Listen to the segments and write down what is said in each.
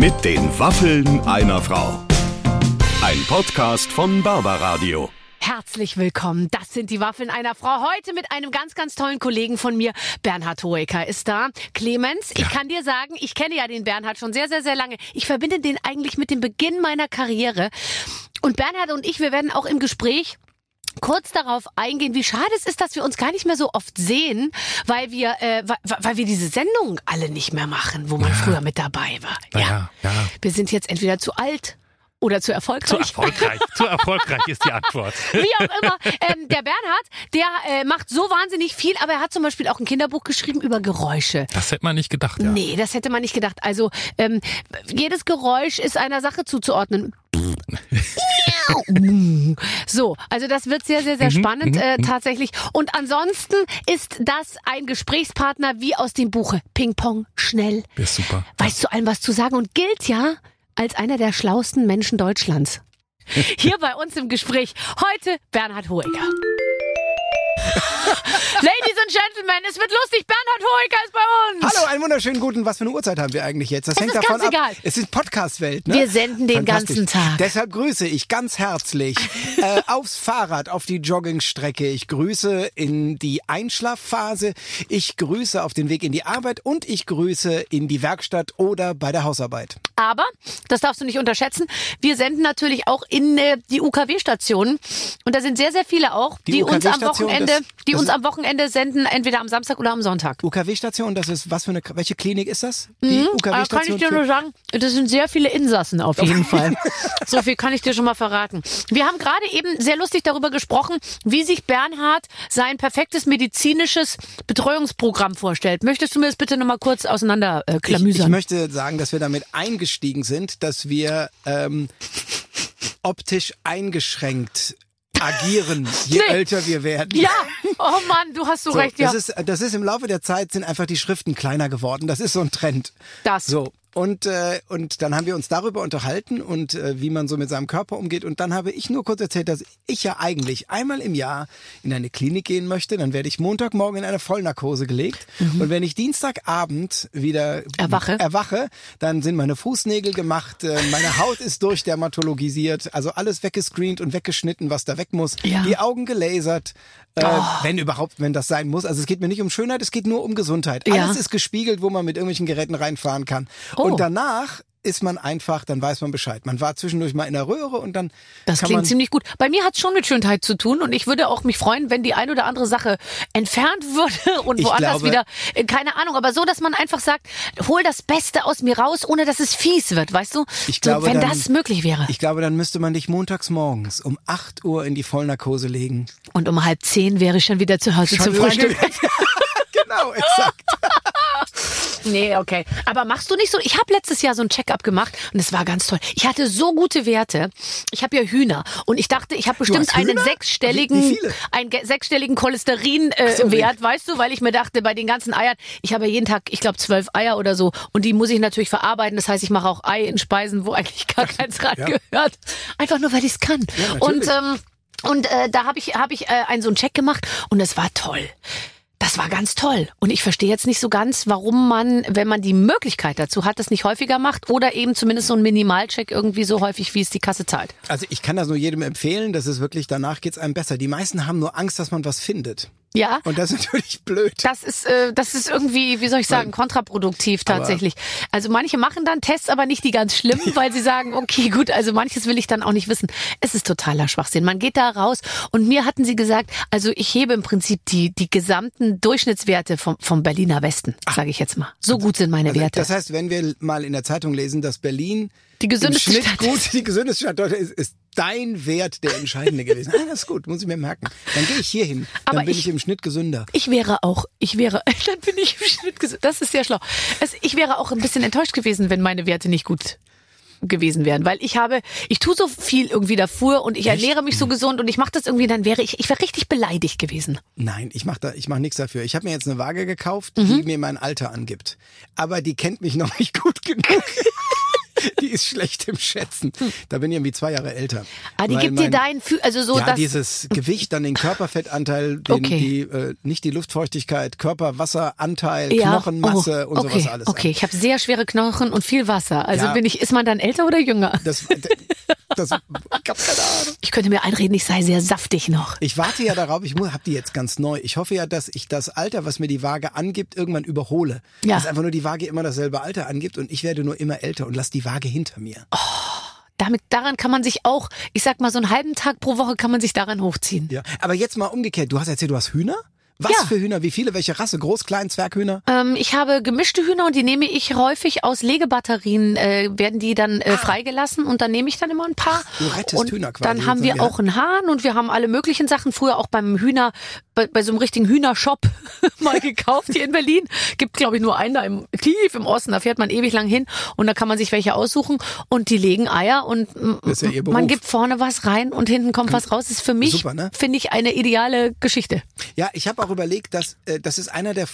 Mit den Waffeln einer Frau. Ein Podcast von Barbaradio. Herzlich willkommen. Das sind die Waffeln einer Frau. Heute mit einem ganz, ganz tollen Kollegen von mir. Bernhard Hoeker ist da. Clemens, ich kann dir sagen, ich kenne ja den Bernhard schon sehr, sehr, sehr lange. Ich verbinde den eigentlich mit dem Beginn meiner Karriere. Und Bernhard und ich, wir werden auch im Gespräch kurz darauf eingehen, wie schade es ist, dass wir uns gar nicht mehr so oft sehen, weil wir, äh, weil, weil wir diese Sendungen alle nicht mehr machen, wo man früher mit dabei war. Ja, ja. Wir sind jetzt entweder zu alt oder zu erfolgreich. Zu erfolgreich. Zu erfolgreich ist die Antwort. Wie auch immer. Ähm, der Bernhard, der äh, macht so wahnsinnig viel, aber er hat zum Beispiel auch ein Kinderbuch geschrieben über Geräusche. Das hätte man nicht gedacht, ja. Nee, das hätte man nicht gedacht. Also ähm, jedes Geräusch ist einer Sache zuzuordnen. So, also das wird sehr, sehr, sehr spannend äh, tatsächlich. Und ansonsten ist das ein Gesprächspartner wie aus dem Buche. Ping Pong, schnell. Ist super. Weiß zu allem was zu sagen und gilt ja als einer der schlausten Menschen Deutschlands. Hier bei uns im Gespräch heute Bernhard Hoeker. Ladies and Gentlemen, es wird lustig. Bernhard Hoeker ist bei uns. Hallo, einen wunderschönen guten. Was für eine Uhrzeit haben wir eigentlich jetzt? Das Es hängt ist davon ganz egal. ab. Es ist Podcast-Welt. Ne? Wir senden den ganzen Tag. Deshalb grüße ich ganz herzlich äh, aufs Fahrrad, auf die Joggingstrecke. Ich grüße in die Einschlafphase. Ich grüße auf den Weg in die Arbeit und ich grüße in die Werkstatt oder bei der Hausarbeit. Aber, das darfst du nicht unterschätzen, wir senden natürlich auch in äh, die UKW-Stationen. Und da sind sehr, sehr viele auch, die, Die uns am Wochenende, das- die das uns am Wochenende senden, entweder am Samstag oder am Sonntag. UKW-Station, das ist was für eine welche Klinik ist das? Die Mhm, aber kann ich dir nur sagen, das sind sehr viele Insassen auf jeden Fall. So viel kann ich dir schon mal verraten. Wir haben gerade eben sehr lustig darüber gesprochen, wie sich Bernhard sein perfektes medizinisches Betreuungsprogramm vorstellt. Möchtest du mir das bitte nochmal kurz auseinander äh, Ich, ich möchte sagen, dass wir damit eingestiegen sind, dass wir ähm, optisch eingeschränkt agieren, je Nee. älter wir werden. ja, oh Mann, du hast so, So, recht, ja. das, ist, das ist im Laufe der Zeit sind einfach die Schriften kleiner geworden. Das ist so ein Trend. Das. So. Und, äh, und dann haben wir uns darüber unterhalten und äh, wie man so mit seinem Körper umgeht. Und dann habe ich nur kurz erzählt, dass ich ja eigentlich einmal im Jahr in eine Klinik gehen möchte. Dann werde ich Montagmorgen in eine Vollnarkose gelegt. Und wenn ich Dienstagabend wieder Mhm. Erwache. erwache, dann sind meine Fußnägel gemacht, äh, meine Haut ist durchdermatologisiert, also alles weggescreent und weggeschnitten, was da weg muss. Ja. Die Augen gelasert. Äh, Oh. Wenn überhaupt, wenn das sein muss. Also es geht mir nicht um Schönheit, es geht nur um Gesundheit. Ja. Alles ist gespiegelt, wo man mit irgendwelchen Geräten reinfahren kann. Oh. Und danach ist man einfach, dann weiß man Bescheid. Man war zwischendurch mal in der Röhre und dann Das klingt ziemlich gut. Bei mir hat es schon mit Schönheit zu tun und ich würde auch mich freuen, wenn die ein oder andere Sache entfernt würde und Ich woanders glaube- wieder, äh, keine Ahnung, aber so, dass man einfach sagt, hol das Beste aus mir raus, ohne dass es fies wird, weißt du? Ich glaube, so, wenn dann- das möglich wäre. Ich glaube, dann müsste man dich montags morgens um 8 Uhr in die Vollnarkose legen. und um halb zehn wäre ich schon wieder zu Hause zum Schon lange- Frühstück. genau, exakt. Nee, okay. Aber machst du nicht so? Ich habe letztes Jahr so ein Check-up gemacht und es war ganz toll. Ich hatte so gute Werte. Ich habe ja Hühner und ich dachte, ich habe bestimmt einen sechsstelligen, einen ge- sechsstelligen Cholesterin-Wert, so, äh, Wert, weißt du, weil ich mir dachte, bei den ganzen Eiern, ich habe ja jeden Tag, ich glaube, zwölf Eier oder so und die muss ich natürlich verarbeiten. Das heißt, ich mache auch Ei in Speisen, wo eigentlich gar keins ran gehört. Einfach nur, weil ich es kann. und ähm, und äh, da habe ich habe ich äh, einen so einen Check gemacht und es war toll. Das war ganz toll. Und ich verstehe jetzt nicht so ganz, warum man, wenn man die Möglichkeit dazu hat, das nicht häufiger macht oder eben zumindest so einen Minimalcheck irgendwie so häufig, wie es die Kasse zahlt. Also ich kann das nur jedem empfehlen, das ist wirklich, danach geht's einem besser. Die meisten haben nur Angst, dass man was findet. Ja. Und das ist natürlich blöd. Das ist, äh, das ist irgendwie, wie soll ich sagen, kontraproduktiv tatsächlich. Also manche machen dann Tests, aber nicht die ganz schlimmen, weil sie sagen, okay, gut, also manches will ich dann auch nicht wissen. Es ist totaler Schwachsinn. Man geht da raus und mir hatten sie gesagt, also ich hebe im Prinzip die, die gesamten Durchschnittswerte vom, vom Berliner Westen, sage ich jetzt mal. So gut sind meine Also, Werte. das heißt, wenn wir mal in der Zeitung lesen, dass Berlin Die gesündeste Stadt gut, ist. die gesündeste Stadt Deutschlands ist, ist dein Wert der entscheidende gewesen. Ah, das ist gut, muss ich mir merken. Dann gehe ich hier hin. Dann Aber bin ich- ich, im Schnitt gesünder. Ich wäre auch, ich wäre, dann bin ich im Schnitt gesund. Das ist sehr schlau. Es, ich wäre auch ein bisschen enttäuscht gewesen, wenn meine Werte nicht gut gewesen wären, weil ich habe, ich tue so viel irgendwie davor und ich ernähre mich so gesund und ich mache das irgendwie, dann wäre ich, ich wäre richtig beleidigt gewesen. Nein, ich mache da, ich mache nichts dafür. Ich habe mir jetzt eine Waage gekauft, Mhm. die mir mein Alter angibt. Aber die kennt mich noch nicht gut genug. die ist schlecht im Schätzen. Da bin ich irgendwie zwei Jahre älter. Ah, die gibt dir mein- dein, Fü- also so ja, das. dieses Gewicht, dann den Körperfettanteil, den, Okay. die, äh, nicht die Luftfeuchtigkeit, Körperwasseranteil, ja, Knochenmasse oh, und okay, sowas alles. Okay, ich habe sehr schwere Knochen und viel Wasser. Also Ja. bin ich, ist man dann älter oder jünger? Das, das, ich hab keine Ahnung. Ich könnte mir einreden, ich sei sehr saftig noch. Ich warte ja darauf, ich habe die jetzt ganz neu. Ich hoffe ja, dass ich das Alter, was mir die Waage angibt, irgendwann überhole. Ja. Dass einfach nur die Waage immer dasselbe Alter angibt und ich werde nur immer älter und lass die Waage hinter mir. Oh. Damit, daran kann man sich auch, ich sag mal, so einen halben Tag pro Woche kann man sich daran hochziehen. Ja. Aber jetzt mal umgekehrt. Du hast erzählt, du hast Hühner? Was Ja. für Hühner? Wie viele? Welche Rasse? Groß, klein, Zwerghühner? Ähm, ich habe gemischte Hühner und die nehme ich häufig aus Legebatterien, äh, werden die dann äh, freigelassen und dann nehme ich dann immer ein paar. Du rettest und Hühner quasi Dann haben wir ja. auch einen Hahn und wir haben alle möglichen Sachen. Früher auch beim Hühner, bei, bei so einem richtigen Hühnershop mal gekauft hier in Berlin. Gibt glaube ich nur einen da im, tief im Osten. Da fährt man ewig lang hin und da kann man sich welche aussuchen und die legen Eier und ja man gibt vorne was rein und hinten kommt was raus. Das ist für mich, ne? finde ich, eine ideale Geschichte. Ja, ich habe auch überlegt, dass äh, das ist einer der,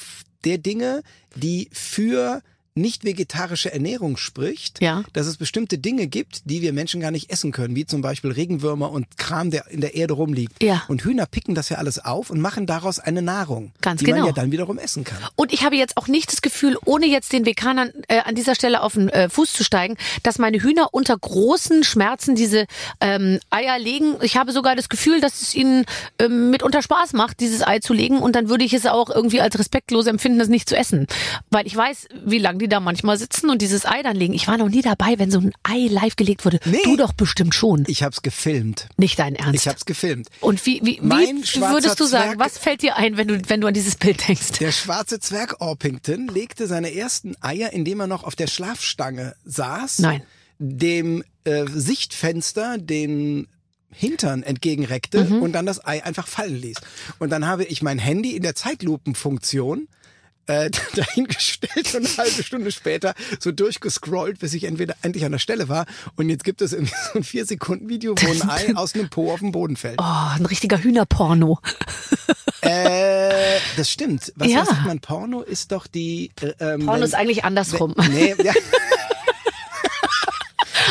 der Dinge, die für nicht vegetarische Ernährung spricht, Ja. dass es bestimmte Dinge gibt, die wir Menschen gar nicht essen können, wie zum Beispiel Regenwürmer und Kram, der in der Erde rumliegt. Ja. Und Hühner picken das ja alles auf und machen daraus eine Nahrung, Ganz die genau. man ja dann wiederum essen kann. Und ich habe jetzt auch nicht das Gefühl, ohne jetzt den Veganern äh, an dieser Stelle auf den äh, Fuß zu steigen, dass meine Hühner unter großen Schmerzen diese ähm, Eier legen. Ich habe sogar das Gefühl, dass es ihnen ähm, mitunter Spaß macht, dieses Ei zu legen. Und dann würde ich es auch irgendwie als respektlos empfinden, das nicht zu essen. Weil ich weiß, wie lange die da manchmal sitzen und dieses Ei dann legen. Ich war noch nie dabei, wenn so ein Ei live gelegt wurde. Nee. Du doch bestimmt schon. Ich habe es gefilmt. nicht dein Ernst. Ich habe es gefilmt. und wie, wie, Mein wie würdest du sagen, Zwerg- was fällt dir ein, wenn du, wenn du an dieses Bild denkst? Der schwarze Zwerg Orpington legte seine ersten Eier, indem er noch auf der Schlafstange saß. Nein. Dem äh, Sichtfenster den Hintern entgegenreckte Mhm. und dann das Ei einfach fallen ließ. Und dann habe ich mein Handy in der Zeitlupenfunktion äh, dahingestellt und eine halbe Stunde später so durchgescrollt, bis ich entweder endlich an der Stelle war. Und jetzt gibt es irgendwie so ein vier Sekunden Video, wo ein Ei aus einem Po auf den Boden fällt. Oh, ein richtiger Hühnerporno. Äh, das stimmt. Was Ja. sagt man? Porno ist doch die. Äh, ähm, Porno wenn- ist eigentlich andersrum. Nee, ja.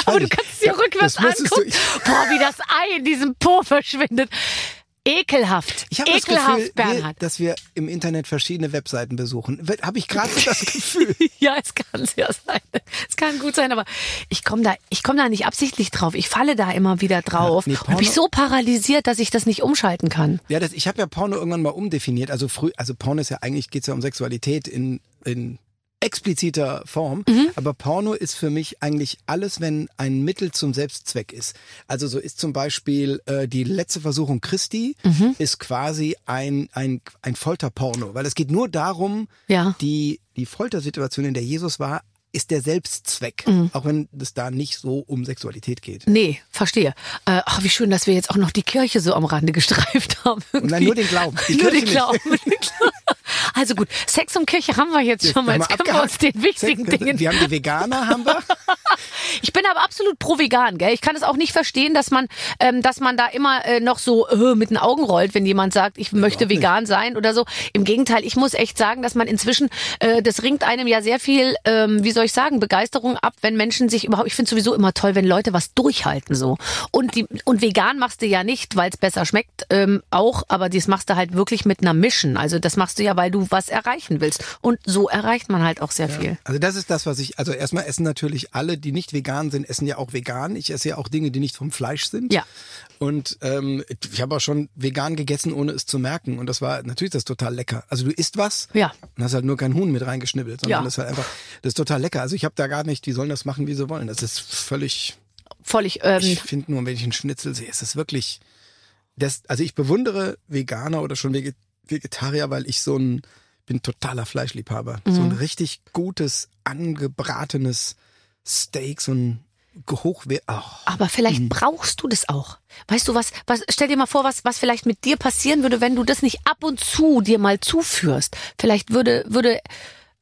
Aber du kannst dir rückwärts angucken. Boah, wie das Ei in diesem Po verschwindet. Ekelhaft. Ich habe das Gefühl, Bernhard. dass wir im Internet verschiedene Webseiten besuchen. Habe ich gerade so das Gefühl. Ja, es kann sehr sein. Es kann gut sein, aber ich komme da, ich komme da nicht absichtlich drauf. Ich falle da immer wieder drauf. Ja, nee, und bin so paralysiert, dass ich das nicht umschalten kann. Ja, das, ich habe ja Porno irgendwann mal umdefiniert. Also früh, also Porno ist ja eigentlich geht's ja um Sexualität in, in expliziter Form. Mhm. Aber Porno ist für mich eigentlich alles, wenn ein Mittel zum Selbstzweck ist. Also so ist zum Beispiel äh, die letzte Versuchung Christi Mhm. ist quasi ein, ein, ein Folterporno, weil es geht nur darum, Ja. die, die Foltersituation, in der Jesus war, ist der Selbstzweck, Mhm. auch wenn es da nicht so um Sexualität geht. Nee, verstehe. Äh, ach, wie schön, dass wir jetzt auch noch die Kirche so am Rande gestreift haben. Und dann irgendwie. nur den Glauben. Nur den. Glauben. Also gut, Sex und Kirche haben wir jetzt schon mal. Jetzt können wir uns den wichtigen Sex- Dingen Wir haben die Veganer, haben wir. Ich bin aber absolut pro vegan, gell? Ich kann es auch nicht verstehen, dass man, ähm, dass man da immer äh, noch so äh, mit den Augen rollt, wenn jemand sagt, ich möchte nicht. vegan sein oder so. Im Gegenteil, ich muss echt sagen, dass man inzwischen, äh, das ringt einem ja sehr viel, ähm, wie soll ich sagen, Begeisterung ab, wenn Menschen sich überhaupt. Ich finde sowieso immer toll, wenn Leute was durchhalten so. Und die und vegan machst du ja nicht, weil es besser schmeckt, ähm, auch, aber das machst du halt wirklich mit einer Mission. Also das machst du ja, weil du was erreichen willst. Und so erreicht man halt auch sehr viel. Also das ist das, was ich, also erstmal essen natürlich alle, die nicht vegan sind, essen ja auch vegan. Ich esse ja auch Dinge, die nicht vom Fleisch sind. Ja. Und ähm, ich habe auch schon vegan gegessen, ohne es zu merken. Und das war natürlich das total lecker. Also du isst was Ja. und hast halt nur kein Huhn mit reingeschnibbelt, sondern Ja. das ist halt einfach, das ist total lecker. Also ich habe da gar nicht, die sollen das machen, wie sie wollen. Das ist völlig, Völlig. Ähm, ich finde nur, wenn ich einen Schnitzel sehe, ist es wirklich, das, also ich bewundere Veganer oder schon Veget Vegetarier, weil ich so ein, bin totaler Fleischliebhaber. So Mhm. ein richtig gutes, angebratenes Steak, so ein hochwert, oh. Aber vielleicht brauchst du das auch. Weißt du was, was, stell dir mal vor, was, was vielleicht mit dir passieren würde, wenn du das nicht ab und zu dir mal zuführst. Vielleicht würde, würde,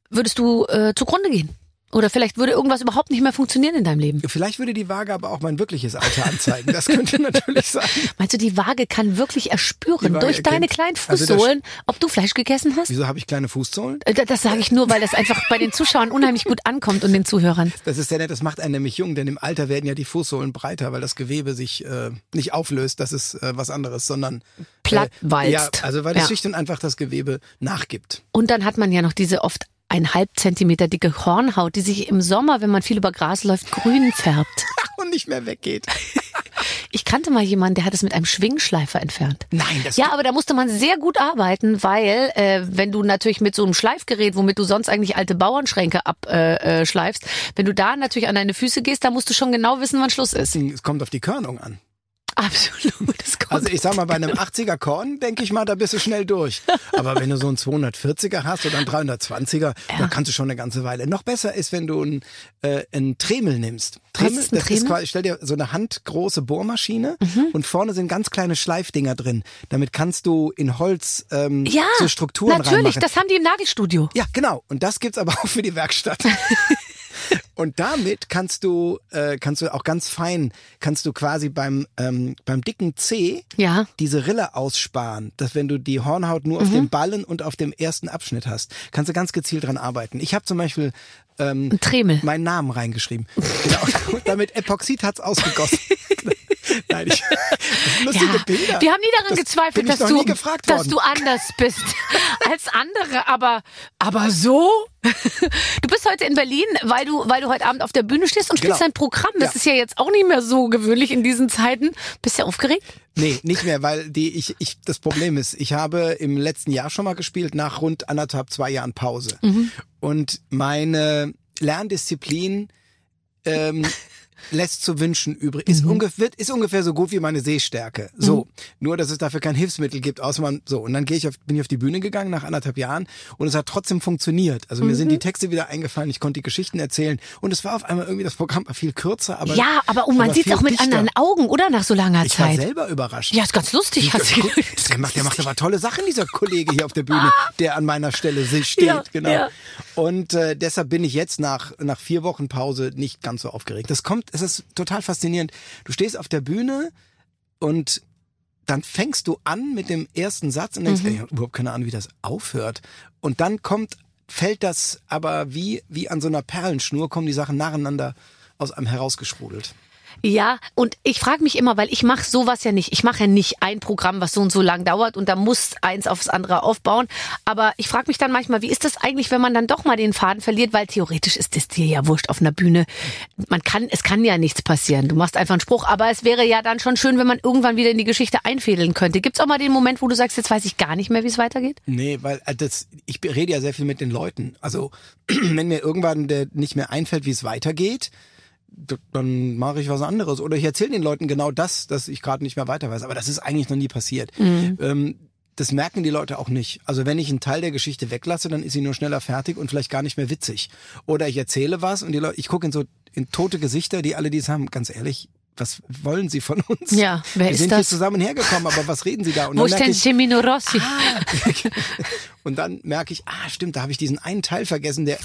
würdest du äh, zugrunde gehen. Oder vielleicht würde irgendwas überhaupt nicht mehr funktionieren in deinem Leben. Vielleicht würde die Waage aber auch mein wirkliches Alter anzeigen. Das könnte natürlich sein. Meinst du, die Waage kann wirklich erspüren durch deine erkennt- kleinen Also Fußsohlen, ob du Fleisch gegessen hast? Wieso habe ich kleine Fußsohlen? Äh, Das sage ich nur, weil das einfach bei den Zuschauern unheimlich gut ankommt und den Zuhörern. Das ist ja nett, das macht einen nämlich jung, denn im Alter werden ja die Fußsohlen breiter, weil das Gewebe sich äh, nicht auflöst, das ist äh, was anderes, sondern Plattwalzt. Äh, ja, also weil das Ja. schlicht und einfach das Gewebe nachgibt. Und dann hat man ja noch diese oft ein halb Zentimeter dicke Hornhaut, die sich im Sommer, wenn man viel über Gras läuft, grün färbt. Und nicht mehr weggeht. Ich kannte mal jemanden, der hat es mit einem Schwingschleifer entfernt. Nein, das Ja, aber da musste man sehr gut arbeiten, weil äh, wenn du natürlich mit so einem Schleifgerät, womit du sonst eigentlich alte Bauernschränke abschleifst, äh, schleifst, wenn du da natürlich an deine Füße gehst, da musst du schon genau wissen, wann Schluss ist. es kommt auf die Körnung an. Absolut. Das kommt Also ich sag mal, bei einem 80er Korn, denke ich mal, da bist du schnell durch. Aber wenn du so einen 240er hast oder einen 320er, da kannst du schon eine ganze Weile. Noch besser ist, wenn du einen, äh, einen Tremel nimmst. Tremel, ist ein das ist Tremel? quasi, stell dir so eine handgroße Bohrmaschine Mhm. und vorne sind ganz kleine Schleifdinger drin. Damit kannst du in Holz ähm, ja, so Strukturen natürlich, reinmachen. das haben die im Nagelstudio. Ja, genau. Und das gibt's aber auch für die Werkstatt. Und damit kannst du, äh, kannst du auch ganz fein, kannst du quasi beim, ähm, beim dicken C Ja. diese Rille aussparen, dass wenn du die Hornhaut nur auf Mhm. dem Ballen und auf dem ersten Abschnitt hast, kannst du ganz gezielt dran arbeiten. Ich habe zum Beispiel ähm, meinen Namen reingeschrieben. Genau. Und damit Epoxid hat's ausgegossen. Ja, Bilder. wir haben nie daran Das gezweifelt, dass du, dass du anders bist als andere, aber, aber so? Du bist heute in Berlin, weil du, weil du heute Abend auf der Bühne stehst und spielst Genau. dein Programm. Das Ja. ist ja jetzt auch nicht mehr so gewöhnlich in diesen Zeiten. Bist du aufgeregt? Nee, nicht mehr, weil die ich, ich das Problem ist, ich habe im letzten Jahr schon mal gespielt, nach rund anderthalb, zwei Jahren Pause. Und meine Lerndisziplin ähm, lässt zu wünschen übrig. Ist, ungefähr, ist ungefähr so gut wie meine Sehstärke. So. Nur, dass es dafür kein Hilfsmittel gibt, außer man, so. Und dann gehe ich auf, bin ich auf die Bühne gegangen nach anderthalb Jahren und es hat trotzdem funktioniert. Also mir sind die Texte wieder eingefallen, ich konnte die Geschichten erzählen und es war auf einmal irgendwie, das Programm war viel kürzer, aber. ja, aber und man aber sieht viel auch mit dichter. anderen Augen, oder? Nach so langer Ich war Zeit. selber überrascht. Ja, ist ganz lustig. Hast du der macht, der macht aber tolle Sachen, dieser Kollege hier auf der Bühne, der an meiner Stelle si- steht. Ja, genau. ja. Und äh, deshalb bin ich jetzt nach, nach vier Wochen Pause nicht ganz so aufgeregt. Das kommt, es ist total faszinierend. Du stehst auf der Bühne und dann fängst du an mit dem ersten Satz und denkst, ey, ich hab überhaupt keine Ahnung, wie das aufhört. Und dann kommt, fällt das aber wie, wie an so einer Perlenschnur, kommen die Sachen nacheinander aus einem herausgesprudelt. Ja, und ich frage mich immer, weil ich mache sowas ja nicht. Ich mache ja nicht ein Programm, was so und so lang dauert und da muss eins aufs andere aufbauen. Aber ich frage mich dann manchmal, wie ist das eigentlich, wenn man dann doch mal den Faden verliert? Weil theoretisch ist es dir ja wurscht auf einer Bühne. Man kann, es kann ja nichts passieren. Du machst einfach einen Spruch, aber es wäre ja dann schon schön, wenn man irgendwann wieder in die Geschichte einfädeln könnte. Gibt's auch mal den Moment, wo du sagst, jetzt weiß ich gar nicht mehr, wie es weitergeht? Nee, weil äh, das, ich rede ja sehr viel mit den Leuten. Also wenn mir irgendwann der nicht mehr einfällt, wie es weitergeht, dann mache ich was anderes. Oder ich erzähle den Leuten genau das, dass ich gerade nicht mehr weiter weiß. Aber das ist eigentlich noch nie passiert. Ähm, das merken die Leute auch nicht. Also wenn ich einen Teil der Geschichte weglasse, dann ist sie nur schneller fertig und vielleicht gar nicht mehr witzig. Oder ich erzähle was und die Leute, ich gucke in so in tote Gesichter, die alle dies haben. Ganz ehrlich, was wollen sie von uns? Ja, wer Wir ist sind das? hier zusammen hergekommen, aber was reden sie da? Und Wo ist denn ich, Cemino Rossi? und dann merke ich, ah, stimmt, da habe ich diesen einen Teil vergessen, der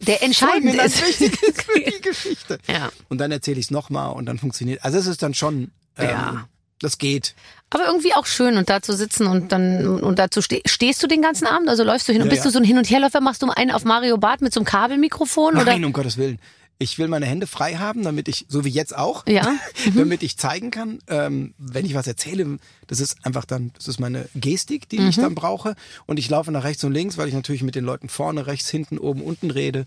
der entscheidend voll ist. wichtig ist für die Geschichte. Ja. Und dann erzähle ich es nochmal und dann funktioniert. Also es ist dann schon, ähm, Ja. das geht. Aber irgendwie auch schön und da zu sitzen und dann und dazu ste stehst du den ganzen Abend, also läufst du hin und Ja, bist ja. du so ein Hin- und Herläufer, machst du einen auf Mario Barth mit so einem Kabelmikrofon oder? Nein, um Gottes Willen. Ich will meine Hände frei haben, damit ich, so wie jetzt auch, Ja. Mhm. damit ich zeigen kann, ähm, wenn ich was erzähle, das ist einfach dann, das ist meine Gestik, die Mhm. ich dann brauche. Und ich laufe nach rechts und links, weil ich natürlich mit den Leuten vorne, rechts, hinten, oben, unten rede.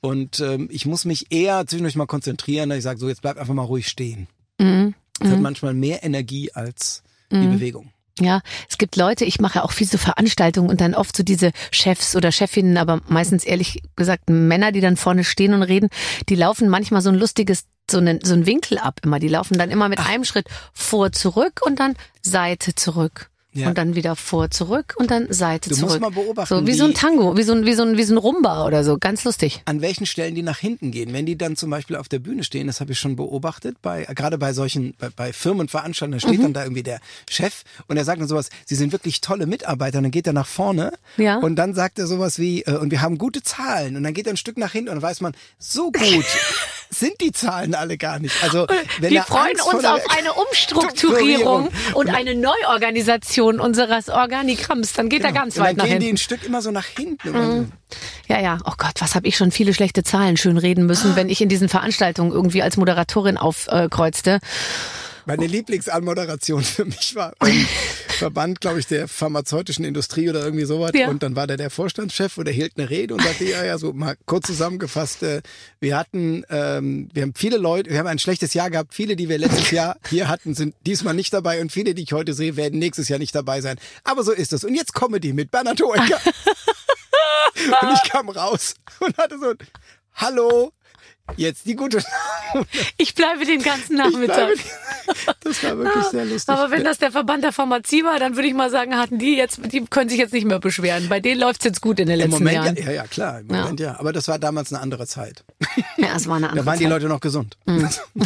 Und ähm, ich muss mich eher zwischendurch mal konzentrieren, dass ich sage, so jetzt bleib einfach mal ruhig stehen. Mhm. Das hat manchmal mehr Energie als die Bewegung. Ja, es gibt Leute, ich mache auch viel so Veranstaltungen und dann oft so diese Chefs oder Chefinnen, aber meistens ehrlich gesagt Männer, die dann vorne stehen und reden, die laufen manchmal so ein lustiges, so einen, so einen Winkel ab immer. Die laufen dann immer mit einem Schritt vor, zurück und dann Seite zurück. Ja. und dann wieder vor, zurück und dann Seite Du musst zurück. mal beobachten, So wie wie- so ein Tango, wie so ein, wie so ein, wie so ein Rumba oder so. Ganz lustig. an welchen Stellen die nach hinten gehen. Wenn die dann zum Beispiel auf der Bühne stehen, das habe ich schon beobachtet, bei, gerade bei solchen, bei, bei Firmenveranstaltungen, da steht Mhm. dann da irgendwie der Chef und er sagt dann sowas, sie sind wirklich tolle Mitarbeiter, und dann geht er nach vorne Ja. und dann sagt er sowas wie, äh, und wir haben gute Zahlen und dann geht er ein Stück nach hinten und dann weiß man, so gut sind die Zahlen alle gar nicht. Also, wenn Wir freuen uns auf eine Umstrukturierung und eine Neuorganisation unseres Organigramms. Dann geht er ganz Genau. und weit dann nach gehen die hinten. ein Stück immer so nach hinten. Dann, Ja, ja. Oh Gott, was habe ich schon viele schlechte Zahlen schön reden müssen, wenn ich in diesen Veranstaltungen irgendwie als Moderatorin aufkreuzte. Meine Lieblingsanmoderation für mich war im Verband, glaube ich, der pharmazeutischen Industrie oder irgendwie sowas. Ja. Und dann war der der Vorstandschef und er hielt eine Rede und sagte, ja, ja, so mal kurz zusammengefasst, äh, wir hatten, ähm, wir haben viele Leute, wir haben ein schlechtes Jahr gehabt. Viele, die wir letztes Jahr hier hatten, sind diesmal nicht dabei und viele, die ich heute sehe, werden nächstes Jahr nicht dabei sein. Aber so ist es. Und jetzt Comedy mit Bernhard Hoeker. und ich kam raus und hatte so, ein hallo, jetzt die gute Ich bleibe den ganzen Nachmittag. bleibe- Das war wirklich sehr lustig. Aber wenn das der Verband der Pharmazie war, dann würde ich mal sagen, hatten die jetzt, die können sich jetzt nicht mehr beschweren. Bei denen läuft's jetzt gut in den Im letzten Moment, Jahren. ja, ja, ja, klar, im Moment ja. Aber das war damals eine andere Zeit. Ja, es war eine andere Da waren die Zeit. Leute noch gesund.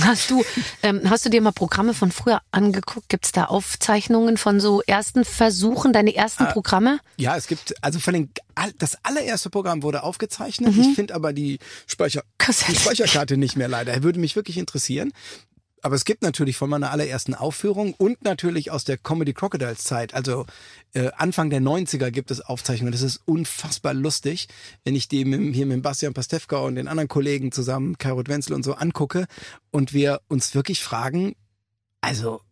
Hast du, ähm, hast du dir mal Programme von früher angeguckt? Gibt's da Aufzeichnungen von so ersten Versuchen, deine ersten Ah. Programme? Ja, es gibt, also von den, all- das allererste Programm wurde aufgezeichnet. Mhm. Ich finde aber die, Speicher, die Speicherkarte nicht mehr leider. Würde mich wirklich interessieren. Aber es gibt natürlich von meiner allerersten Aufführung und natürlich aus der Comedy Crocodiles Zeit, also äh, Anfang der 90er gibt es Aufzeichnungen. Das ist unfassbar lustig, wenn ich die mit, hier mit Bastian Pastewka und den anderen Kollegen zusammen, Karot Wenzel und so angucke und wir uns wirklich fragen, also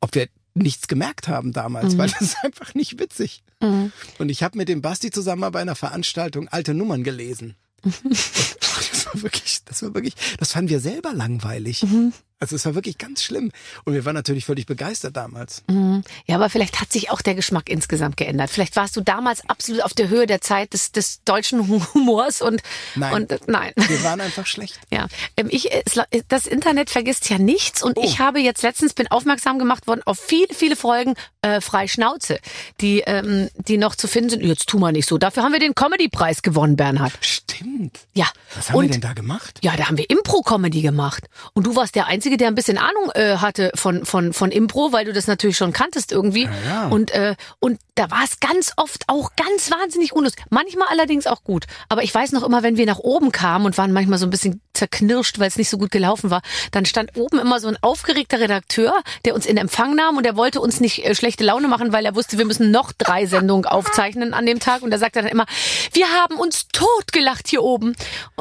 ob wir nichts gemerkt haben damals, weil das ist einfach nicht witzig. Mhm. Und ich habe mit dem Basti zusammen mal bei einer Veranstaltung alte Nummern gelesen. das war wirklich, das war wirklich, das fanden wir selber langweilig. Mhm. Also es war wirklich ganz schlimm. Und wir waren natürlich völlig begeistert damals. Mhm. Ja, aber vielleicht hat sich auch der Geschmack insgesamt geändert. Vielleicht warst du damals absolut auf der Höhe der Zeit des, des deutschen Humors und Nein. und äh, nein. Wir waren einfach schlecht. Ja, ähm, ich, äh, la- das Internet vergisst ja nichts und Oh. ich habe jetzt letztens bin aufmerksam gemacht worden auf viele, viele Folgen äh, frei Schnauze, die ähm, die noch zu finden sind. Jetzt tu mal nicht so. Dafür haben wir den Comedy-Preis gewonnen, Bernhard. Stimmt. Ja. Was haben und wir denn da gemacht? ja, da haben wir Impro-Comedy gemacht. Und du warst der Einzige, der ein bisschen Ahnung äh, hatte von, von, von Impro, weil du das natürlich schon kanntest irgendwie. ja. Und, äh, und da war es ganz oft auch ganz wahnsinnig unlustig. Manchmal allerdings auch gut. Aber ich weiß noch immer, wenn wir nach oben kamen und waren manchmal so ein bisschen zerknirscht, weil es nicht so gut gelaufen war, dann stand oben immer so ein aufgeregter Redakteur, der uns in Empfang nahm und der wollte uns nicht äh, schlechte Laune machen, weil er wusste, wir müssen noch drei Sendungen aufzeichnen an dem Tag. Und da sagte er dann immer, wir haben uns totgelacht hier oben.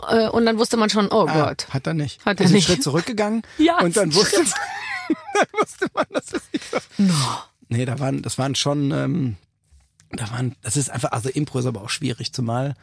Äh, und dann wusste man schon, oh Ah, Gott. Hat er nicht. Hat er ist nicht. einen Schritt zurückgegangen. Ja, Und dann wusste, dann wusste man, dass es nicht so. Nee, da waren, das waren schon, ähm, da waren, das ist einfach, also Impro ist aber auch schwierig, zumal,